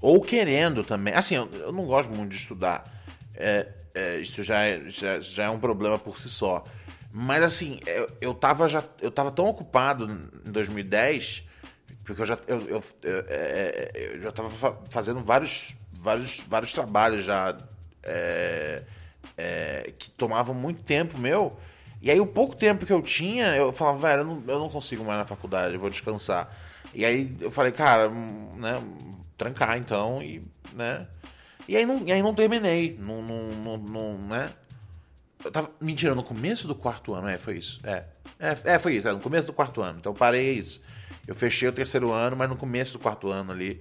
Ou querendo também. Assim, eu, eu não gosto muito de estudar. É, é, isso já é, já, já é um problema por si só. Mas assim, eu, eu tava já. Eu tava tão ocupado em 2010, porque eu já, eu, eu, eu, é, é, eu já tava fazendo vários, vários, vários trabalhos já é, é, que tomavam muito tempo meu. E aí o pouco tempo que eu tinha, eu falava, velho, eu não, eu não consigo mais na faculdade, eu vou descansar. E aí eu falei, cara, hum, né, trancar então, e, né. E aí não, e aí não terminei, não, não, não, não né. Eu tava. Mentira, no começo do quarto ano, é, foi isso. É. É, é foi isso, é, no começo do quarto ano. Então eu parei isso. Eu fechei o terceiro ano, mas no começo do quarto ano ali.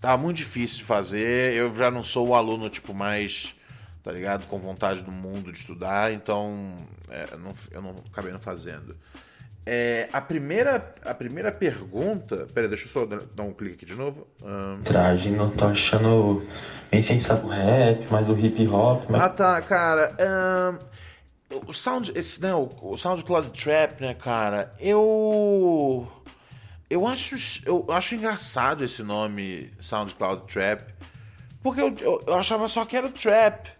Tava muito difícil de fazer. Eu já não sou o aluno, tipo, mais. Tá ligado? Com vontade do mundo de estudar, então. É, eu, não, eu não acabei não fazendo. É, a, primeira, a primeira pergunta. Pera, deixa eu só dar um clique aqui de novo. Um... Traje, não tô achando bem sem saber o rap, mais o hip hop. Mas... Ah tá, cara. Um o Sound, esse, né, o, o SoundCloud Trap, né, cara, eu eu acho eu acho engraçado esse nome SoundCloud Trap, porque eu, eu, eu achava só que era trap.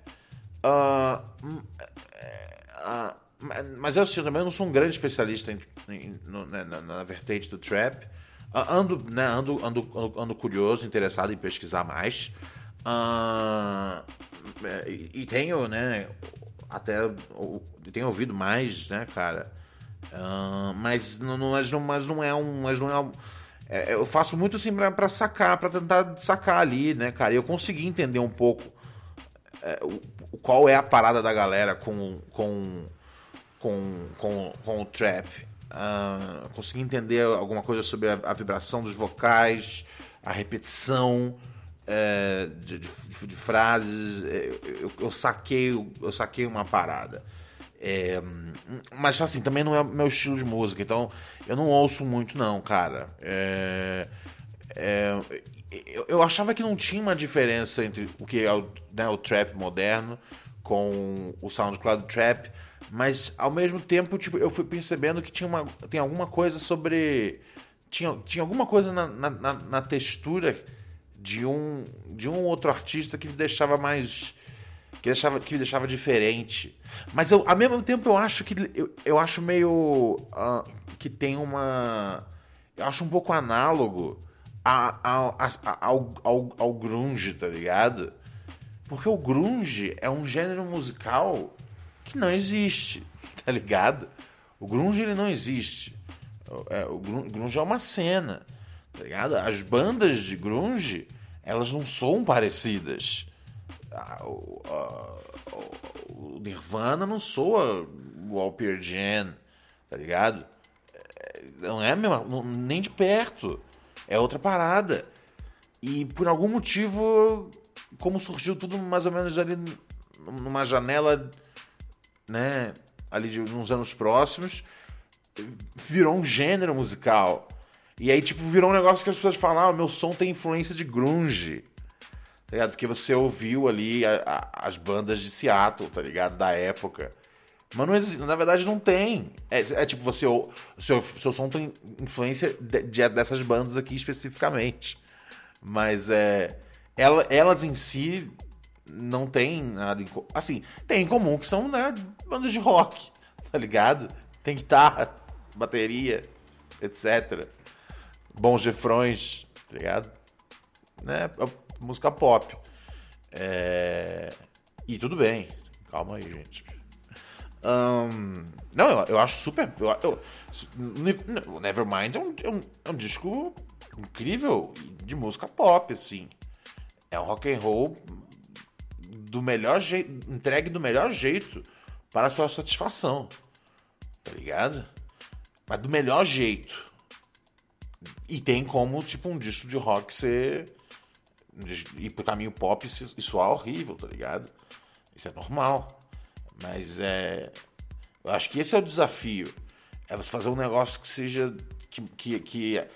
Uh, mas eu assim, também não sou um grande especialista em, em, no, né, na, na, vertente do trap. Uh, ando, né, ando, ando, ando, ando, curioso, interessado em pesquisar mais. E, e, tenho, né, até tenho ouvido mais, né, cara, mas, não, mas, não, mas não é um. Mas não é um é, eu faço muito assim pra sacar, pra tentar sacar ali, né, cara? E eu consegui entender um pouco é, o- qual é a parada da galera com, com, com, com, com o trap. Ah, consegui entender alguma coisa sobre a, a vibração dos vocais, a repetição é, de, de- de frases. É, Eu, eu saquei, eu saquei uma parada. É, mas assim, também não é meu estilo de música, então eu não ouço muito, não, cara. É, é, eu, eu achava que não tinha uma diferença entre o que é o, né, o trap moderno com o SoundCloud Trap, mas ao mesmo tempo, tipo, eu fui percebendo que tinha uma, tem alguma coisa sobre. Tinha, tinha alguma coisa na, na, na- textura de um, de um outro artista que deixava mais que deixava, que deixava diferente. Mas eu, ao mesmo tempo eu acho que eu, eu acho meio ah, que tem uma eu acho um pouco análogo a, a- a- ao, ao, ao grunge, tá ligado? Porque o grunge é um gênero musical que não existe, tá ligado? O grunge ele não existe. É, o grun- grunge é uma cena, tá ligado? As bandas de grunge, elas não são parecidas. O, o- o Nirvana não soa o Pearl Jam, tá ligado? É, Não é não- nem de perto. É outra parada. E por algum motivo, como surgiu tudo mais ou menos ali numa janela, né, ali de uns anos próximos, virou um gênero musical. E aí, tipo, virou um negócio que as pessoas falam, ah, meu som tem influência de grunge. Tá ligado? Porque você ouviu ali a- a- as bandas de Seattle, tá ligado? Da época. Mas não existe, na verdade não tem. É, é tipo, você, ou- seu, seu som tem influência de- de- dessas bandas aqui especificamente. Mas é. ela- elas em si não tem nada em comum. Assim, tem em comum que são, né, bandas de rock, tá ligado? Tem guitarra, bateria, etc. Bons refrões, tá ligado? Né? Música pop. É, E tudo bem. Calma aí, gente. Ahn, Não, eu, eu acho super. Eu, eu... o Nevermind é um, é, um, é um disco incrível de música pop, assim. É um rock and roll do melhor jeito, entregue do melhor jeito para sua satisfação. Tá ligado? Mas do melhor jeito. E tem como, tipo, um disco de rock ser. ir pro caminho pop e soar horrível, tá ligado? Isso é normal. Mas é. Eu acho que esse é o desafio. É você fazer um negócio que seja. que. que, que,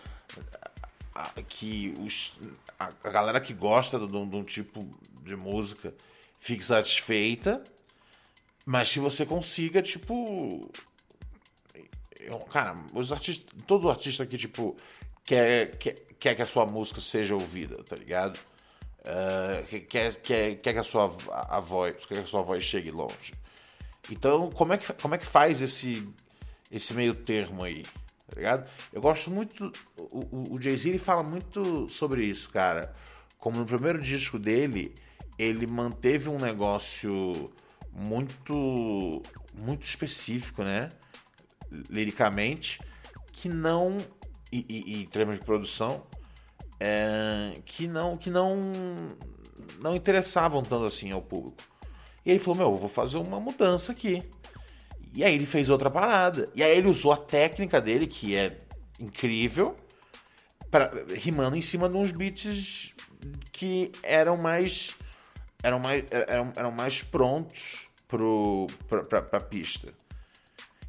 que os, a, a galera que gosta de de um tipo de música fique satisfeita, mas que você consiga, tipo. eu- cara, os artistas. Todo artista que, tipo, quer, quer, quer que a sua música seja ouvida, tá ligado? Que- quer, quer, quer que a sua a, a voz, quer que a sua voz chegue longe. Então, como é que, como é que faz esse, esse meio termo aí? Tá ligado? Eu gosto muito. O, o, Jay-Z ele fala muito sobre isso, cara. Como no primeiro disco dele, ele manteve um negócio muito. muito específico, né? Liricamente, que não. E, e- e em termos de produção, é, que não. que não. não interessavam tanto assim ao público. E ele falou: Meu, eu vou fazer uma mudança aqui. E aí ele fez outra parada. E aí ele usou a técnica dele, que é incrível, pra, rimando em cima de uns beats que eram mais. eram mais, eram, eram mais prontos pro, pra, pra, pra pista.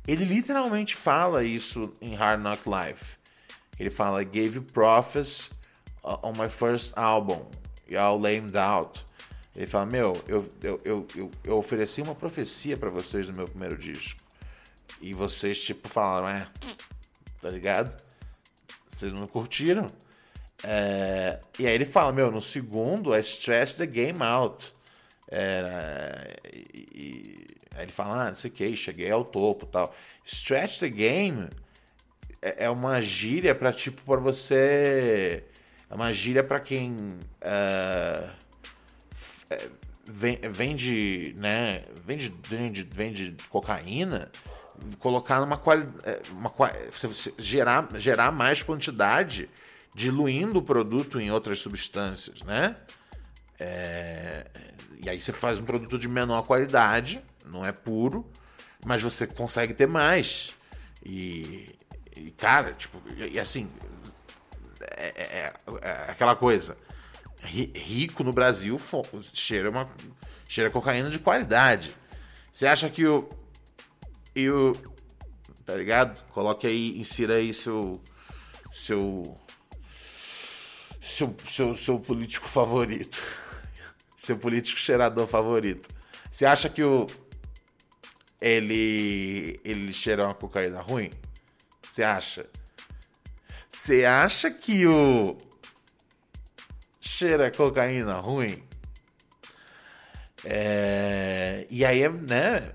Ele literalmente fala isso em Hard Knock Life. Ele fala: gave you prophets on my first album. Y'all lamed out. Ele fala: Meu, eu, eu, eu, eu, ofereci uma profecia pra vocês no meu primeiro disco. E vocês, tipo, falaram: É, tá ligado? Vocês não curtiram. É, e aí ele fala: Meu, no segundo, I stretched the game out. Era, e, aí ele fala: Ah, não sei o que, cheguei ao topo tal. Stretch the game é é uma gíria pra tipo para você é uma gíria pra quem é, f- é, ven- vende né vende, vende vende cocaína colocar numa qualidade. Uma, qua- você- você gerar, gerar mais quantidade, diluindo o produto em outras substâncias, né? É, e aí você faz um produto de menor qualidade, não é puro, mas você consegue ter mais. E, e, cara, tipo, e, assim, é, é- é aquela coisa. Ri- Rico no Brasil cheira uma cheira cocaína de qualidade. Você acha que o e o tá ligado? Coloque aí, insira aí seu seu seu seu, seu político favorito. Seu político cheirador favorito. Você acha que o ele ele cheira uma cocaína ruim? Você acha? Você acha que o cheira cocaína ruim? É, E aí, é, né?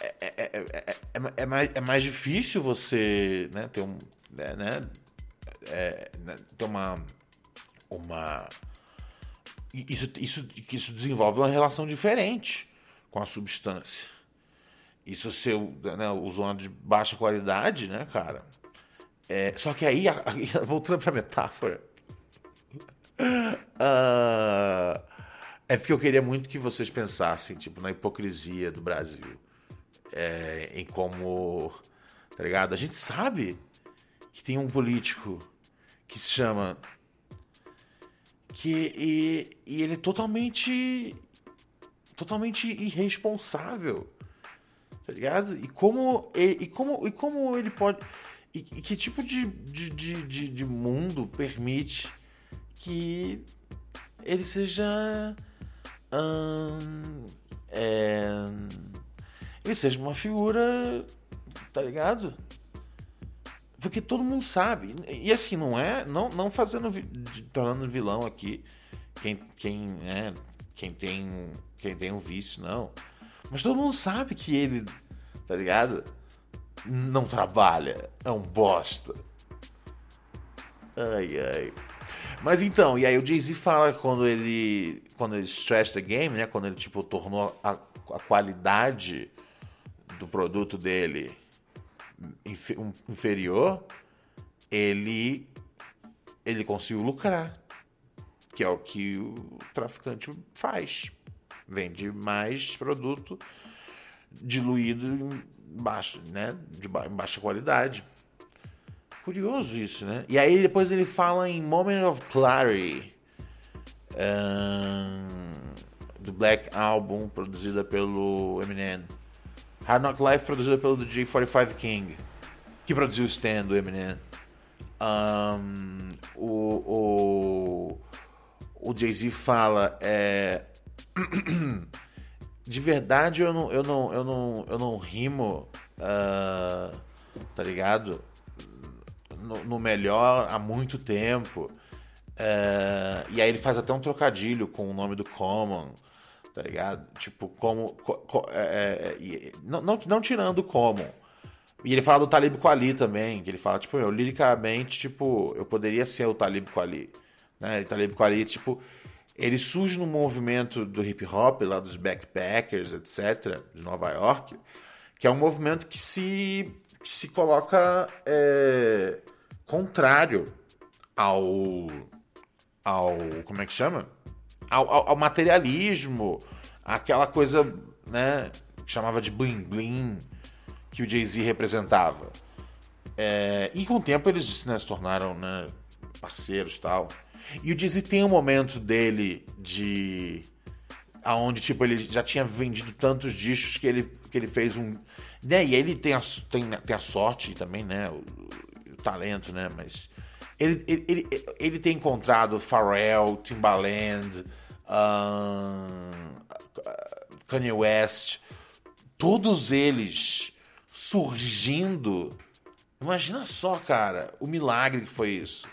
É, é, é, é- é- é mais, é mais difícil você né, ter um. Né, né, é, né, ter uma. Uma. Isso, isso, isso desenvolve uma relação diferente com a substância. Isso se né, uso uma de baixa qualidade, né, cara? É, só que aí, a- voltando pra metáfora. Ah, é porque eu queria muito que vocês pensassem, tipo, na hipocrisia do Brasil. É, em como. Tá ligado? A gente sabe que tem um político que se chama. Que. E, e ele é totalmente. Totalmente irresponsável tá ligado? E como e, e como e como ele pode e, e que tipo de, de, de, de, de mundo permite que ele seja ahn, é, ele seja uma figura tá ligado? Porque todo mundo sabe e assim não é não não fazendo tornando vilão aqui quem quem é quem tem quem tem um vício não mas todo mundo sabe que ele, tá ligado? Não trabalha, é um bosta. Ai, ai. Mas então, e aí o Jay-Z fala quando ele. Quando ele stressed the game, né? Quando ele, tipo, tornou a, a qualidade do produto dele infe- inferior, ele. Ele conseguiu lucrar. Que é o que o traficante faz. Vende mais produto diluído em baixa, né? De ba- em baixa qualidade. Curioso isso, né? E aí depois ele fala em Moment of Clarity. ahn, do Black Album, produzida pelo Eminem. Hard Knock Life, produzida pelo DJ 45 King, que produziu o Stand do Eminem. Ahn, o, o, o Jay-Z fala, é, de verdade eu não, eu não, eu não, eu não rimo, ah, tá ligado? No, no melhor há muito tempo. É, e aí ele faz até um trocadilho com o nome do Common, tá ligado? Tipo, como. co- co- é, é, e- não, não, não tirando o Common. E ele fala do Talib Kweli também, que ele fala, tipo, eu, liricamente, tipo, eu poderia ser o Talib Kweli. Né? E Talib Kweli, tipo, ele surge no movimento do hip hop, lá dos backpackers, etc., de Nova York, que é um movimento que se, se coloca é, contrário ao, ao. Como é que chama? Ao, ao- ao materialismo, aquela coisa, né, que chamava de bling bling, que o Jay-Z representava. É, e com o tempo eles né, se tornaram né, parceiros e tal. E o Jay-Z tem um momento dele de. aonde tipo, ele já tinha vendido tantos discos que ele, que ele fez um. Né, e ele tem a, tem, tem a sorte também, né? Talento, né? Mas. Ele, ele, ele, ele tem encontrado Pharrell, Timbaland, ahn, Kanye West, todos eles surgindo. Imagina só, cara, o milagre que foi isso.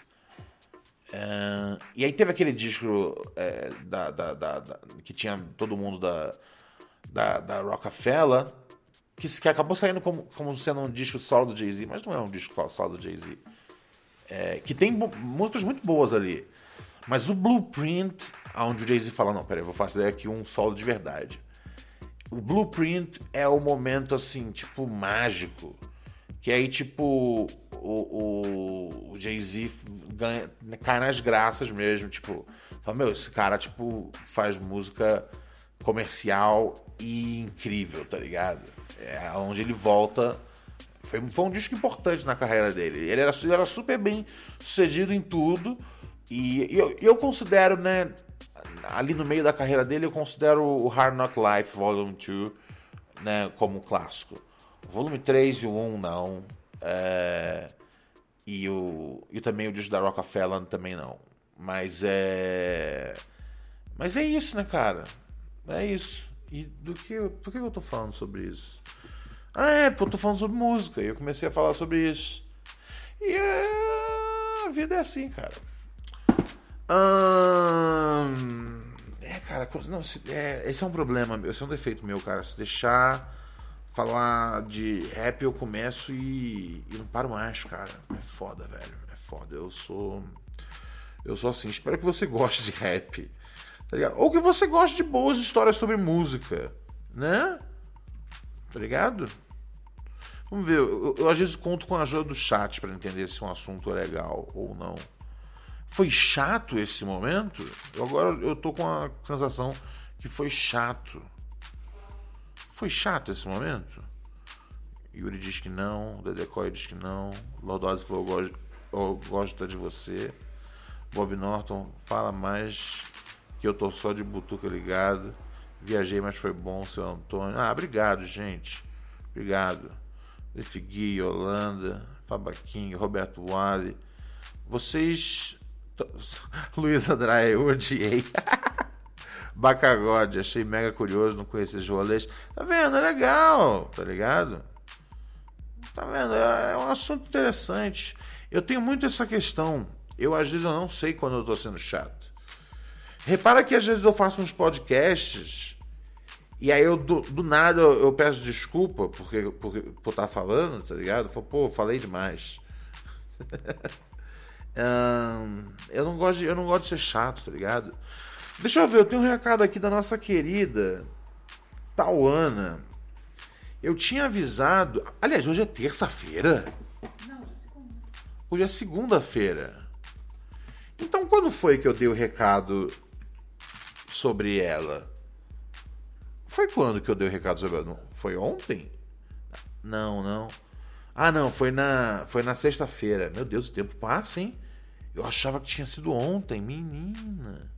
É, e aí teve aquele disco é, da- da- da- que tinha todo mundo da, da, da Rockefeller, que, que acabou saindo como, como sendo um disco solo do Jay-Z, mas não é um disco solo do Jay-Z. É, que tem músicas muito boas ali. Mas o Blueprint, onde o Jay-Z fala, não, peraí, eu vou fazer aqui um solo de verdade. o Blueprint é o momento assim, tipo, mágico. Que aí, tipo, o, o, o Jay-Z cai nas graças mesmo. Tipo, fala, meu, esse cara, tipo, faz música comercial e incrível, tá ligado? É onde ele volta. Foi, foi um disco importante na carreira dele. Ele era, ele era super bem sucedido em tudo. E, e eu, eu considero, né, ali no meio da carreira dele, eu considero o Hard Knock Life Volume 2 né, como um clássico. Volume 3 e o 1 não. É, e, o, e também o disco da Rockefeller também não. Mas é. Mas é isso, né, cara? É isso. E do que eu, por que eu tô falando sobre isso? Ah, é, porque eu tô falando sobre música. E eu comecei a falar sobre isso. E é, a vida é assim, cara. É, cara, não, se- é, esse é um problema meu, esse é um defeito meu, cara. Se deixar falar de rap, eu começo e, e não paro mais, cara. É foda, velho. É foda. Eu sou. Eu sou assim. Espero que você goste de rap. Tá ligado? Ou que você goste de boas histórias sobre música. Né? Tá ligado? Vamos ver. Eu, eu às vezes conto com a ajuda do chat pra entender se um assunto é legal ou não. Foi chato esse momento? Eu Agora eu tô com a sensação que foi chato. Foi chato esse momento? Yuri diz que não, Dedecoy diz que não, Lordose falou "Gosto- eu gosto de você. Bob Norton fala mais que eu tô só de butuca ligado. Viajei, mas foi bom, seu Antônio. Ah, obrigado, gente. Obrigado. Leif Gui, Yolanda, Fabaquinho, Roberto Wally. Vocês. Luiz Andrade, eu odiei. Bacagode, achei mega curioso, não conhecia esses rolês. Tá vendo? É legal, tá ligado? Tá vendo? É é um assunto interessante. Eu tenho muito essa questão. Eu, às vezes, eu não sei quando eu tô sendo chato. Repara que às vezes eu faço uns podcasts e aí eu, do, do nada, eu, eu peço desculpa porque, porque, por estar falando, tá ligado? Eu falo, pô, falei demais. Eu, não gosto de, eu não gosto de ser chato, tá ligado? Deixa eu ver, eu tenho um recado aqui da nossa querida Tauana. Eu tinha avisado. Aliás, hoje é terça-feira. Hoje é segunda-feira. Então, quando foi que eu dei o recado sobre ela? Foi quando que eu dei o recado sobre ela? Foi ontem? Não, não. Ah, não, foi na, foi na sexta-feira. Meu Deus, o tempo passa, hein? Eu achava que tinha sido ontem, menina.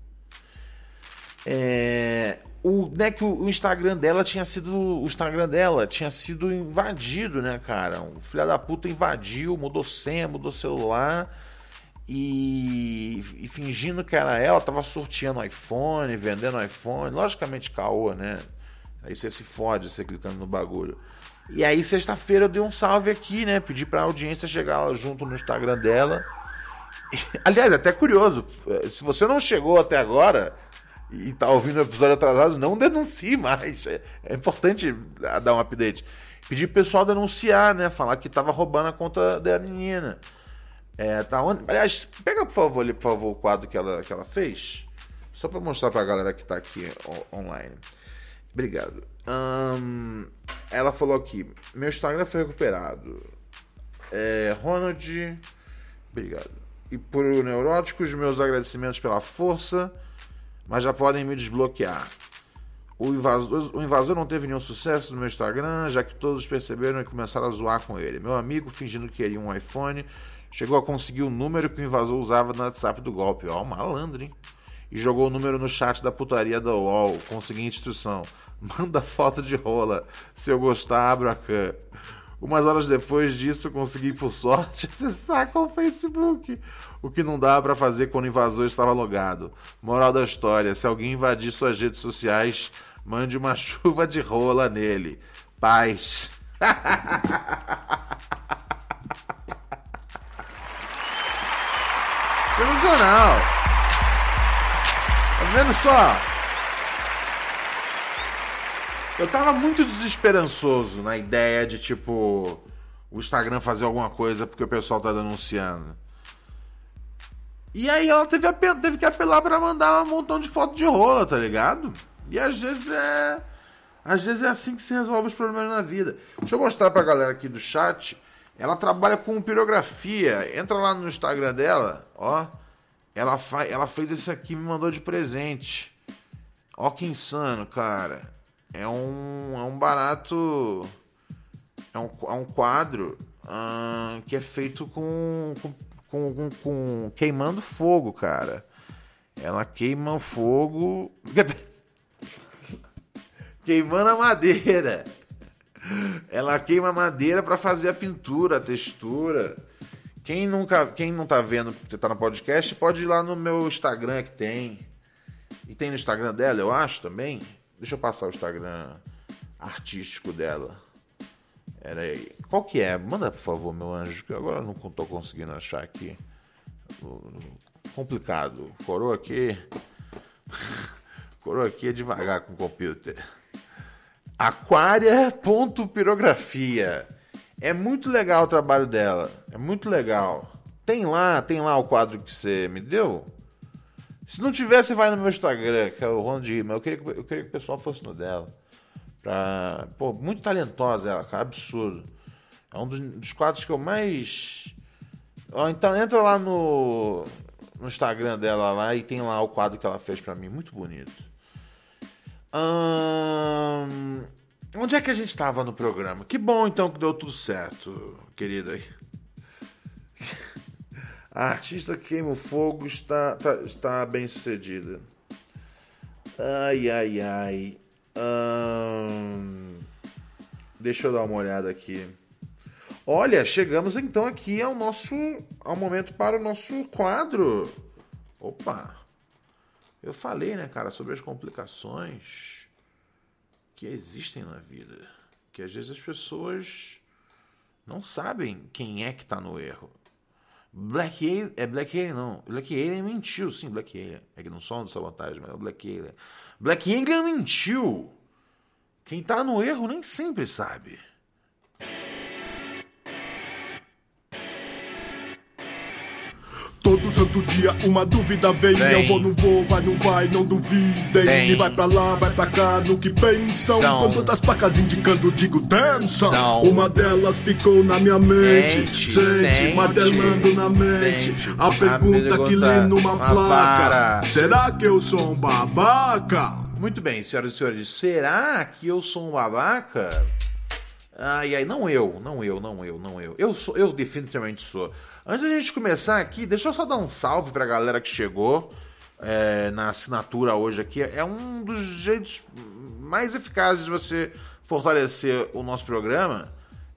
É, o, né, que o, o Instagram dela tinha sido. O Instagram dela tinha sido invadido, né, cara? Um filho da puta invadiu, mudou senha, mudou celular. E, e fingindo que era ela, tava sorteando iPhone, vendendo iPhone. Logicamente, caô, né? Aí você se fode, você clicando no bagulho. E aí, sexta-feira, eu dei um salve aqui, né? Pedi pra audiência chegar junto no Instagram dela. Aliás, é até curioso. Se você não chegou até agora e tá ouvindo o episódio atrasado, não denuncie mais. É, é importante dar um update. Pedir pro pessoal denunciar, né? Falar que tava roubando a conta da menina. É, tá onde? Aliás, pega por favor ali, por favor, o quadro que ela, que ela fez. Só pra mostrar pra galera que tá aqui online. Obrigado. Ela falou aqui: meu Instagram foi recuperado. É, Ronald, obrigado. E por neuróticos, meus agradecimentos pela força, mas já podem me desbloquear. O invasor, o invasor não teve nenhum sucesso no meu Instagram, já que todos perceberam e começaram a zoar com ele. Meu amigo, fingindo que queria um iPhone, chegou a conseguir o número que o invasor usava no WhatsApp do golpe. Ó, malandro, hein? E jogou o número no chat da putaria da UOL com a instrução: manda foto de rola. Se eu gostar, abro a cam. Umas horas depois disso, consegui por sorte acessar o Facebook, o que não dava pra fazer quando o invasor estava logado. Moral da história: se alguém invadir suas redes sociais, mande uma chuva de rola nele. Paz. Sensacional! Tá vendo só? Eu tava muito desesperançoso na ideia de, tipo, o Instagram fazer alguma coisa porque o pessoal tá denunciando. E aí ela teve, teve que apelar pra mandar um montão de foto de rola, tá ligado? E às vezes é. Às vezes é assim que se resolve os problemas na vida. Deixa eu mostrar pra galera aqui do chat. Ela trabalha com pirografia. Entra lá no Instagram dela, ó. Ela, fa ela fez esse aqui me mandou de presente. Ó que insano, cara. É um, é um barato. É um, é um quadro que é feito com, com, com, com queimando fogo, cara. Ela queima fogo. Queimando a madeira. Ela queima madeira para fazer a pintura, a textura. Quem nunca, quem não tá vendo, tá no podcast, pode ir lá no meu Instagram que tem. E tem no Instagram dela, eu acho também. Deixa eu passar o Instagram artístico dela. Era aí. Qual que é? Manda, por favor, meu anjo, que agora eu não tô conseguindo achar aqui. Complicado. Coroa aqui. Coroa aqui é devagar com o computer. Aquária.pirografia. É muito legal o trabalho dela. É muito legal. Tem lá, tem lá o quadro que você me deu. Se não tiver, você vai no meu Instagram, que é o Ronald Rima. Eu queria, que, eu queria que o pessoal fosse no dela. Pra, pô, muito talentosa ela, cara, absurdo. É um dos, dos quadros que eu mais. Ó, então entra lá no, no Instagram dela lá e tem lá o quadro que ela fez para mim, muito bonito. Hum, onde é que a gente estava no programa? Que bom então que deu tudo certo, querida. A artista que queima o fogo está, tá, está bem sucedida. Ai, ai, ai. Hum, deixa eu dar uma olhada aqui. Olha, chegamos então aqui ao nosso ao momento para o nosso quadro. Opa. Eu falei, né, cara, sobre as complicações que existem na vida, que às vezes as pessoas não sabem quem é que está no erro. Black Alien, é Black Alien não, Black Alien mentiu, sim, Black Alien, é que não são de sabotagem, mas é o Black Alien. Black Alien mentiu. Quem está no erro nem sempre sabe. Todo santo dia uma dúvida vem, Vem. Eu vou, não vou, vai, não vai, não duvidem Vem. E vai pra lá, vai pra cá, no que pensam São. Com tantas placas indicando, digo dança São. Uma delas ficou na minha mente Sente, Sente, sente, martelando na mente sente. A A pergunta que pergunta, li numa uma placa vara. Será que eu sou um babaca? Muito bem, senhoras e senhores. Será que eu sou um babaca? Ai, ai, não eu, não eu, não eu, não eu. Eu sou, eu definitivamente sou. Antes da gente começar aqui, deixa eu só dar um salve pra galera que chegou é, na assinatura hoje aqui. É um dos jeitos mais eficazes de você fortalecer o nosso programa.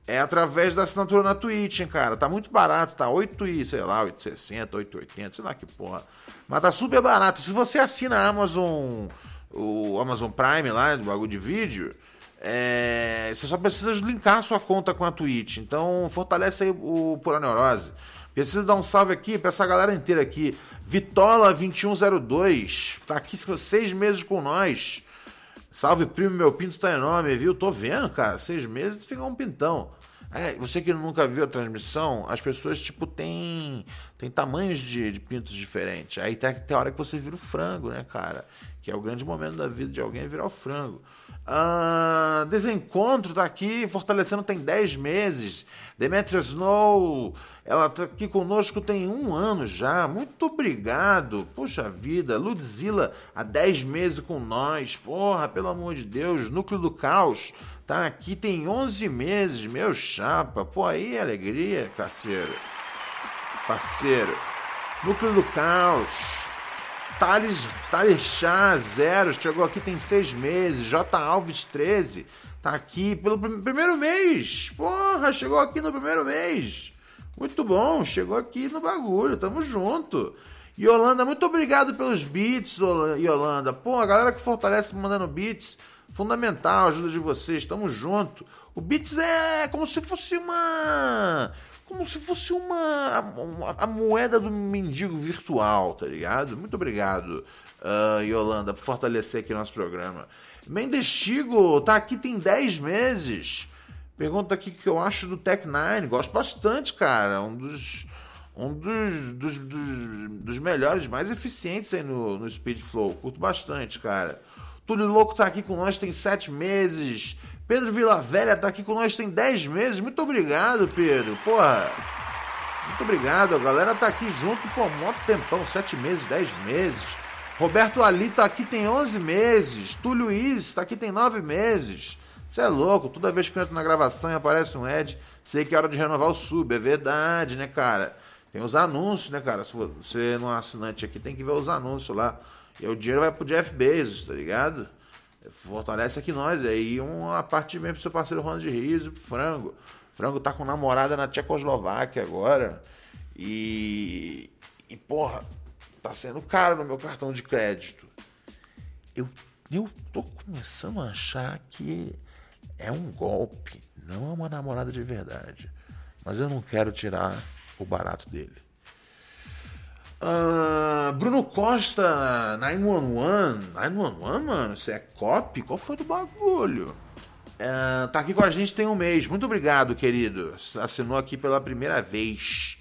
É através da assinatura na Twitch, hein, cara. Tá muito barato, tá 8 e, sei lá, 860, 880, sei lá que porra. Mas tá super barato. Se você assina a Amazon, o Amazon Prime lá, do bagulho de vídeo, é, você só precisa linkar a sua conta com a Twitch. Então, fortalece aí o Pura Neurose. Precisa dar um salve aqui pra essa galera inteira aqui. Vitola2102, tá aqui seis meses com nós. Salve, primo, meu pinto tá enorme, viu? Tô vendo, cara. Seis meses fica um pintão. É, você que nunca viu a transmissão, as pessoas, tipo, têm tem tamanhos de, de pintos diferentes. Aí tem, tem hora que você vira o frango, né, cara? Que é o grande momento da vida de alguém é virar o frango. Ah, Desencontro tá aqui, fortalecendo tem 10 meses. Demetria Snow, ela tá aqui conosco tem um ano já. Muito obrigado. Puxa vida. Ludzilla, há 10 meses com nós. Porra, pelo amor de Deus. Núcleo do Caos, tá aqui tem 11 meses. Meu chapa. Pô, aí é alegria, parceiro. Parceiro. Núcleo do Caos. Thales, Thales Chá, zero, chegou aqui tem seis meses. J. Alves, 13, tá aqui pelo prim- primeiro mês. Porra, chegou aqui no primeiro mês. Muito bom, chegou aqui no bagulho, tamo junto. Yolanda, muito obrigado pelos beats, Ola- Yolanda. Pô, a galera que fortalece mandando beats, fundamental, ajuda de vocês, tamo junto. O beats é como se fosse uma como se fosse uma a, a moeda do mendigo virtual, tá ligado? Muito obrigado, ah, Yolanda, por fortalecer aqui nosso programa. Mendestigo tá aqui tem 10 meses. Pergunta aqui o que eu acho do Tech Nine. Gosto bastante, cara. Um dos um dos, dos, dos, dos melhores, mais eficientes aí no, no Speed Flow. Curto bastante, cara. Túlio Louco tá aqui com nós tem sete meses. Pedro Vilavelha tá aqui com nós tem dez meses. Muito obrigado, Pedro. Porra. Muito obrigado. A galera tá aqui junto por um monte tempão. Sete meses, dez meses. Roberto Ali tá aqui tem 11 meses. Túlio Is tá aqui tem nove meses. Você é louco. Toda vez que eu entro na gravação e aparece um Ed, sei que é hora de renovar o sub. É verdade, né, cara? Tem os anúncios, né, cara? Se você não é assinante aqui, tem que ver os anúncios lá. E o dinheiro vai pro Jeff Bezos, tá ligado? Fortalece aqui nós. Aí uma parte vem pro seu parceiro Ronald Riso, pro Frango. Frango tá com namorada na Tchecoslováquia agora. E. E, porra, tá sendo caro no meu cartão de crédito. Eu, eu tô começando a achar que é um golpe, não é uma namorada de verdade. Mas eu não quero tirar o barato dele. Ah, Bruno Costa, 911. 911, mano? Você é cop? Qual foi do bagulho? Ah, tá aqui com a gente tem um mês. Muito obrigado, querido. Assinou aqui pela primeira vez.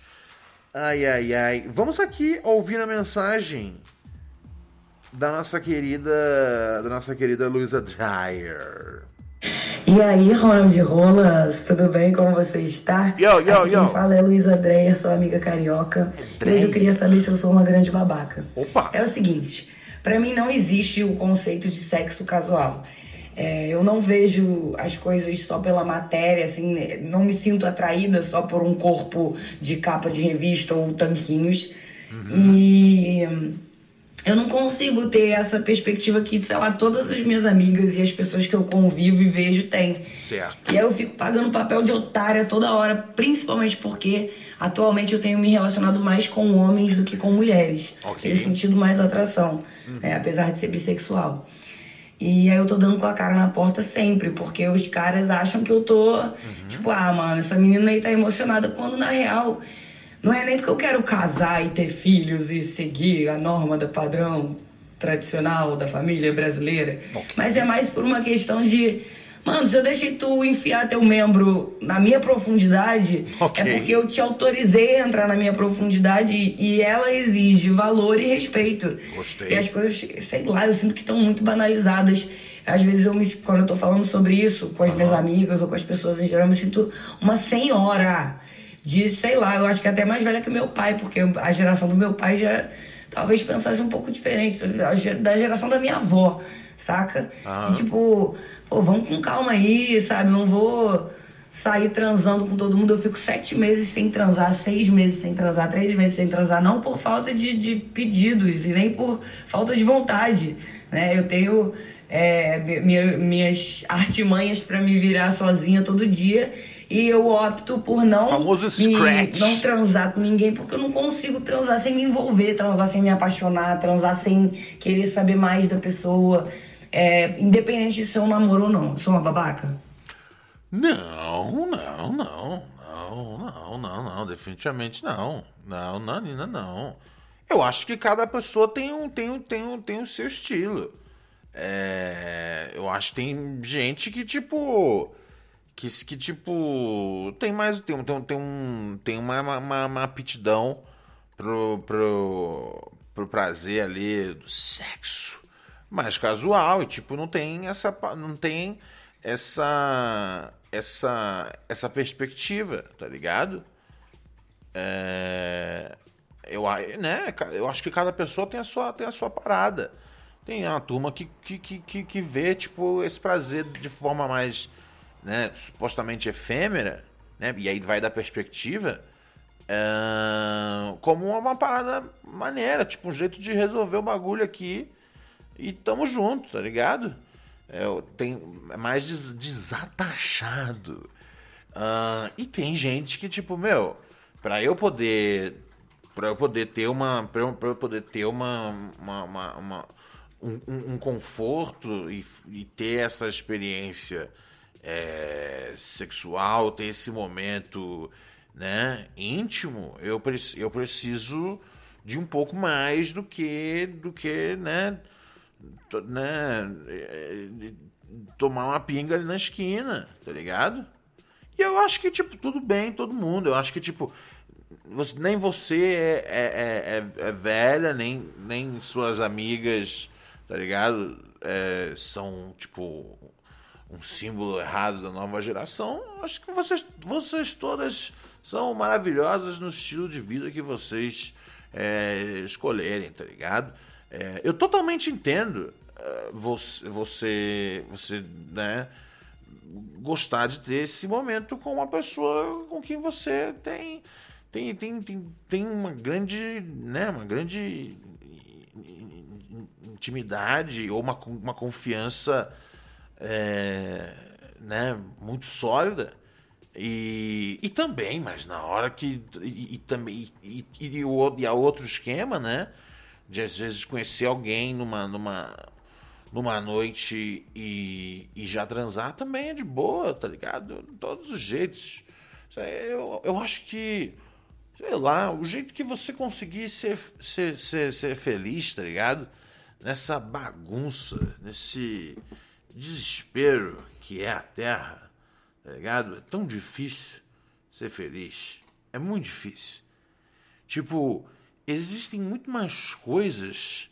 Ai, ai, ai. Vamos aqui ouvir a mensagem da nossa querida, da nossa querida Luísa Dreyer. E aí, Ronald Rolas, tudo bem? Como você está? Yo, yo, yo. Quem fala é Luísa Dreyer, sua amiga carioca. E hoje eu queria saber se eu sou uma grande babaca. Opa! É o seguinte, pra mim não existe o conceito de sexo casual. É, eu não vejo as coisas só pela matéria, assim, né? não me sinto atraída só por um corpo de capa de revista ou tanquinhos. E hum, eu não consigo ter essa perspectiva que, sei lá, todas as minhas amigas e as pessoas que eu convivo e vejo têm. Certo. E aí eu fico pagando papel de otária toda hora, principalmente porque atualmente eu tenho me relacionado mais com homens do que com mulheres. Ok. Tenho sentido mais atração, né, apesar de ser bissexual. E aí eu tô dando com a cara na porta sempre, porque os caras acham que eu tô, tipo, ah, mano, essa menina aí tá emocionada, quando na real não é nem porque eu quero casar e ter filhos e seguir a norma do padrão tradicional da família brasileira, mas é mais por uma questão de, mano, se eu deixei tu enfiar teu membro na minha profundidade, Ok. é porque eu te autorizei a entrar na minha profundidade e, ela exige valor e respeito. Gostei. E as coisas, sei lá, eu sinto que estão muito banalizadas. Às vezes, eu me, quando eu tô falando sobre isso com as minhas amigas ou com as pessoas em geral, eu me sinto uma senhora de, sei lá, eu acho que é até mais velha que meu pai, porque a geração do meu pai já talvez pensasse um pouco diferente da geração da minha avó, saca? De tipo, pô, vamos com calma aí, sabe? Não vou sair transando com todo mundo. Eu fico sete meses sem transar, seis meses sem transar, três meses sem transar, não por falta de, de pedidos e nem por falta de vontade, né? Eu tenho é, mi- minha- minhas artimanhas pra me virar sozinha todo dia e eu opto por não me- não transar com ninguém porque eu não consigo transar sem me envolver, transar sem me apaixonar, transar sem querer saber mais da pessoa, é, independente de se eu namoro ou não. Sou uma babaca? Não, não, não, não, não, não, não, definitivamente não. Não, não, Nina, não. Eu acho que cada pessoa tem um, tem um, tem um, tem o seu estilo. É, eu acho que tem gente que, tipo. Que, que tipo. Tem mais. Tem, tem, tem, um, tem uma, uma, uma aptidão pro, pro, pro prazer ali do sexo mais casual e tipo não tem essa não tem essa essa essa perspectiva tá ligado é, eu né eu acho que cada pessoa tem a sua tem a sua parada tem uma turma que, que, que, que vê tipo esse prazer de forma mais né supostamente efêmera né e aí vai da perspectiva é, como uma parada maneira, tipo um jeito de resolver o bagulho aqui e tamo junto, tá ligado? É, tem, é mais des- desatachado. Ah, e tem gente que, tipo, meu, pra eu poder. Pra eu poder ter uma. Pra eu, pra eu poder ter uma. uma, uma- uma- um, um- um conforto e, e ter essa experiência é, sexual, ter esse momento né, íntimo, eu, preci- eu preciso de um pouco mais do que do que né, né é, de tomar uma pinga ali na esquina, tá ligado? E eu acho que tipo tudo bem todo mundo, eu acho que tipo você- nem você é, é, é- é- é velha, nem, nem suas amigas, tá ligado? é, são, tipo, um símbolo errado da nova geração, acho que vocês, vocês todas são maravilhosas no estilo de vida que vocês é, escolherem, tá ligado? É, eu totalmente entendo é, você, você, você, né, gostar de ter esse momento com uma pessoa com quem você tem tem, tem, tem, tem uma grande, né, uma grande intimidade ou uma, uma confiança é, né, muito sólida. E, e também, mas na hora que. E, também. E, e, e, o, e há outro esquema, né? De às vezes conhecer alguém numa, numa, numa noite e, e já transar também é de boa, tá ligado? De todos os jeitos. Eu, eu acho que sei lá, o jeito que você conseguir ser, ser, ser, ser feliz, tá ligado? Nessa bagunça, nesse desespero que é a Terra, tá ligado? É tão difícil ser feliz. É muito difícil. Tipo, existem muito mais coisas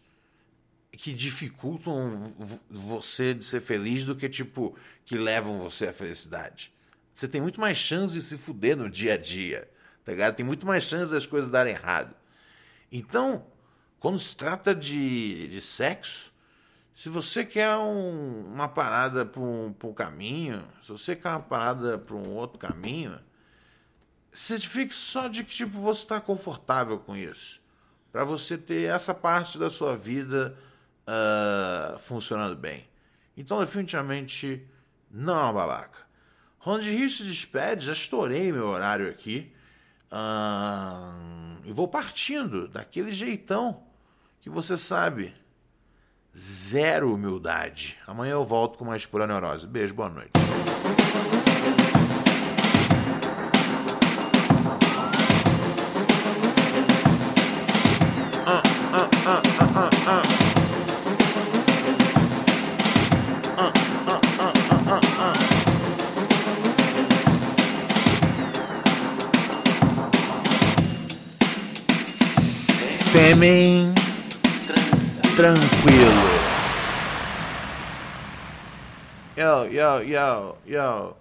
que dificultam você de ser feliz do que, tipo, que levam você à felicidade. Você tem muito mais chance de se fuder no dia a dia tá ligado? Tem muito mais chance das coisas darem errado. Então, quando se trata de, de sexo, se você quer um, uma parada para um, um caminho, se você quer uma parada para um outro caminho, certifique só de que tipo, você está confortável com isso. Para você ter essa parte da sua vida uh, funcionando bem. Então, definitivamente, não é uma babaca. Ronald Rio se despede, já estourei meu horário aqui. Ah, e vou partindo daquele jeitão que você sabe. Zero humildade. Amanhã eu volto com mais pura neurose. Beijo, boa noite. Ah, tranquilo. Yo, yo, yo, yo.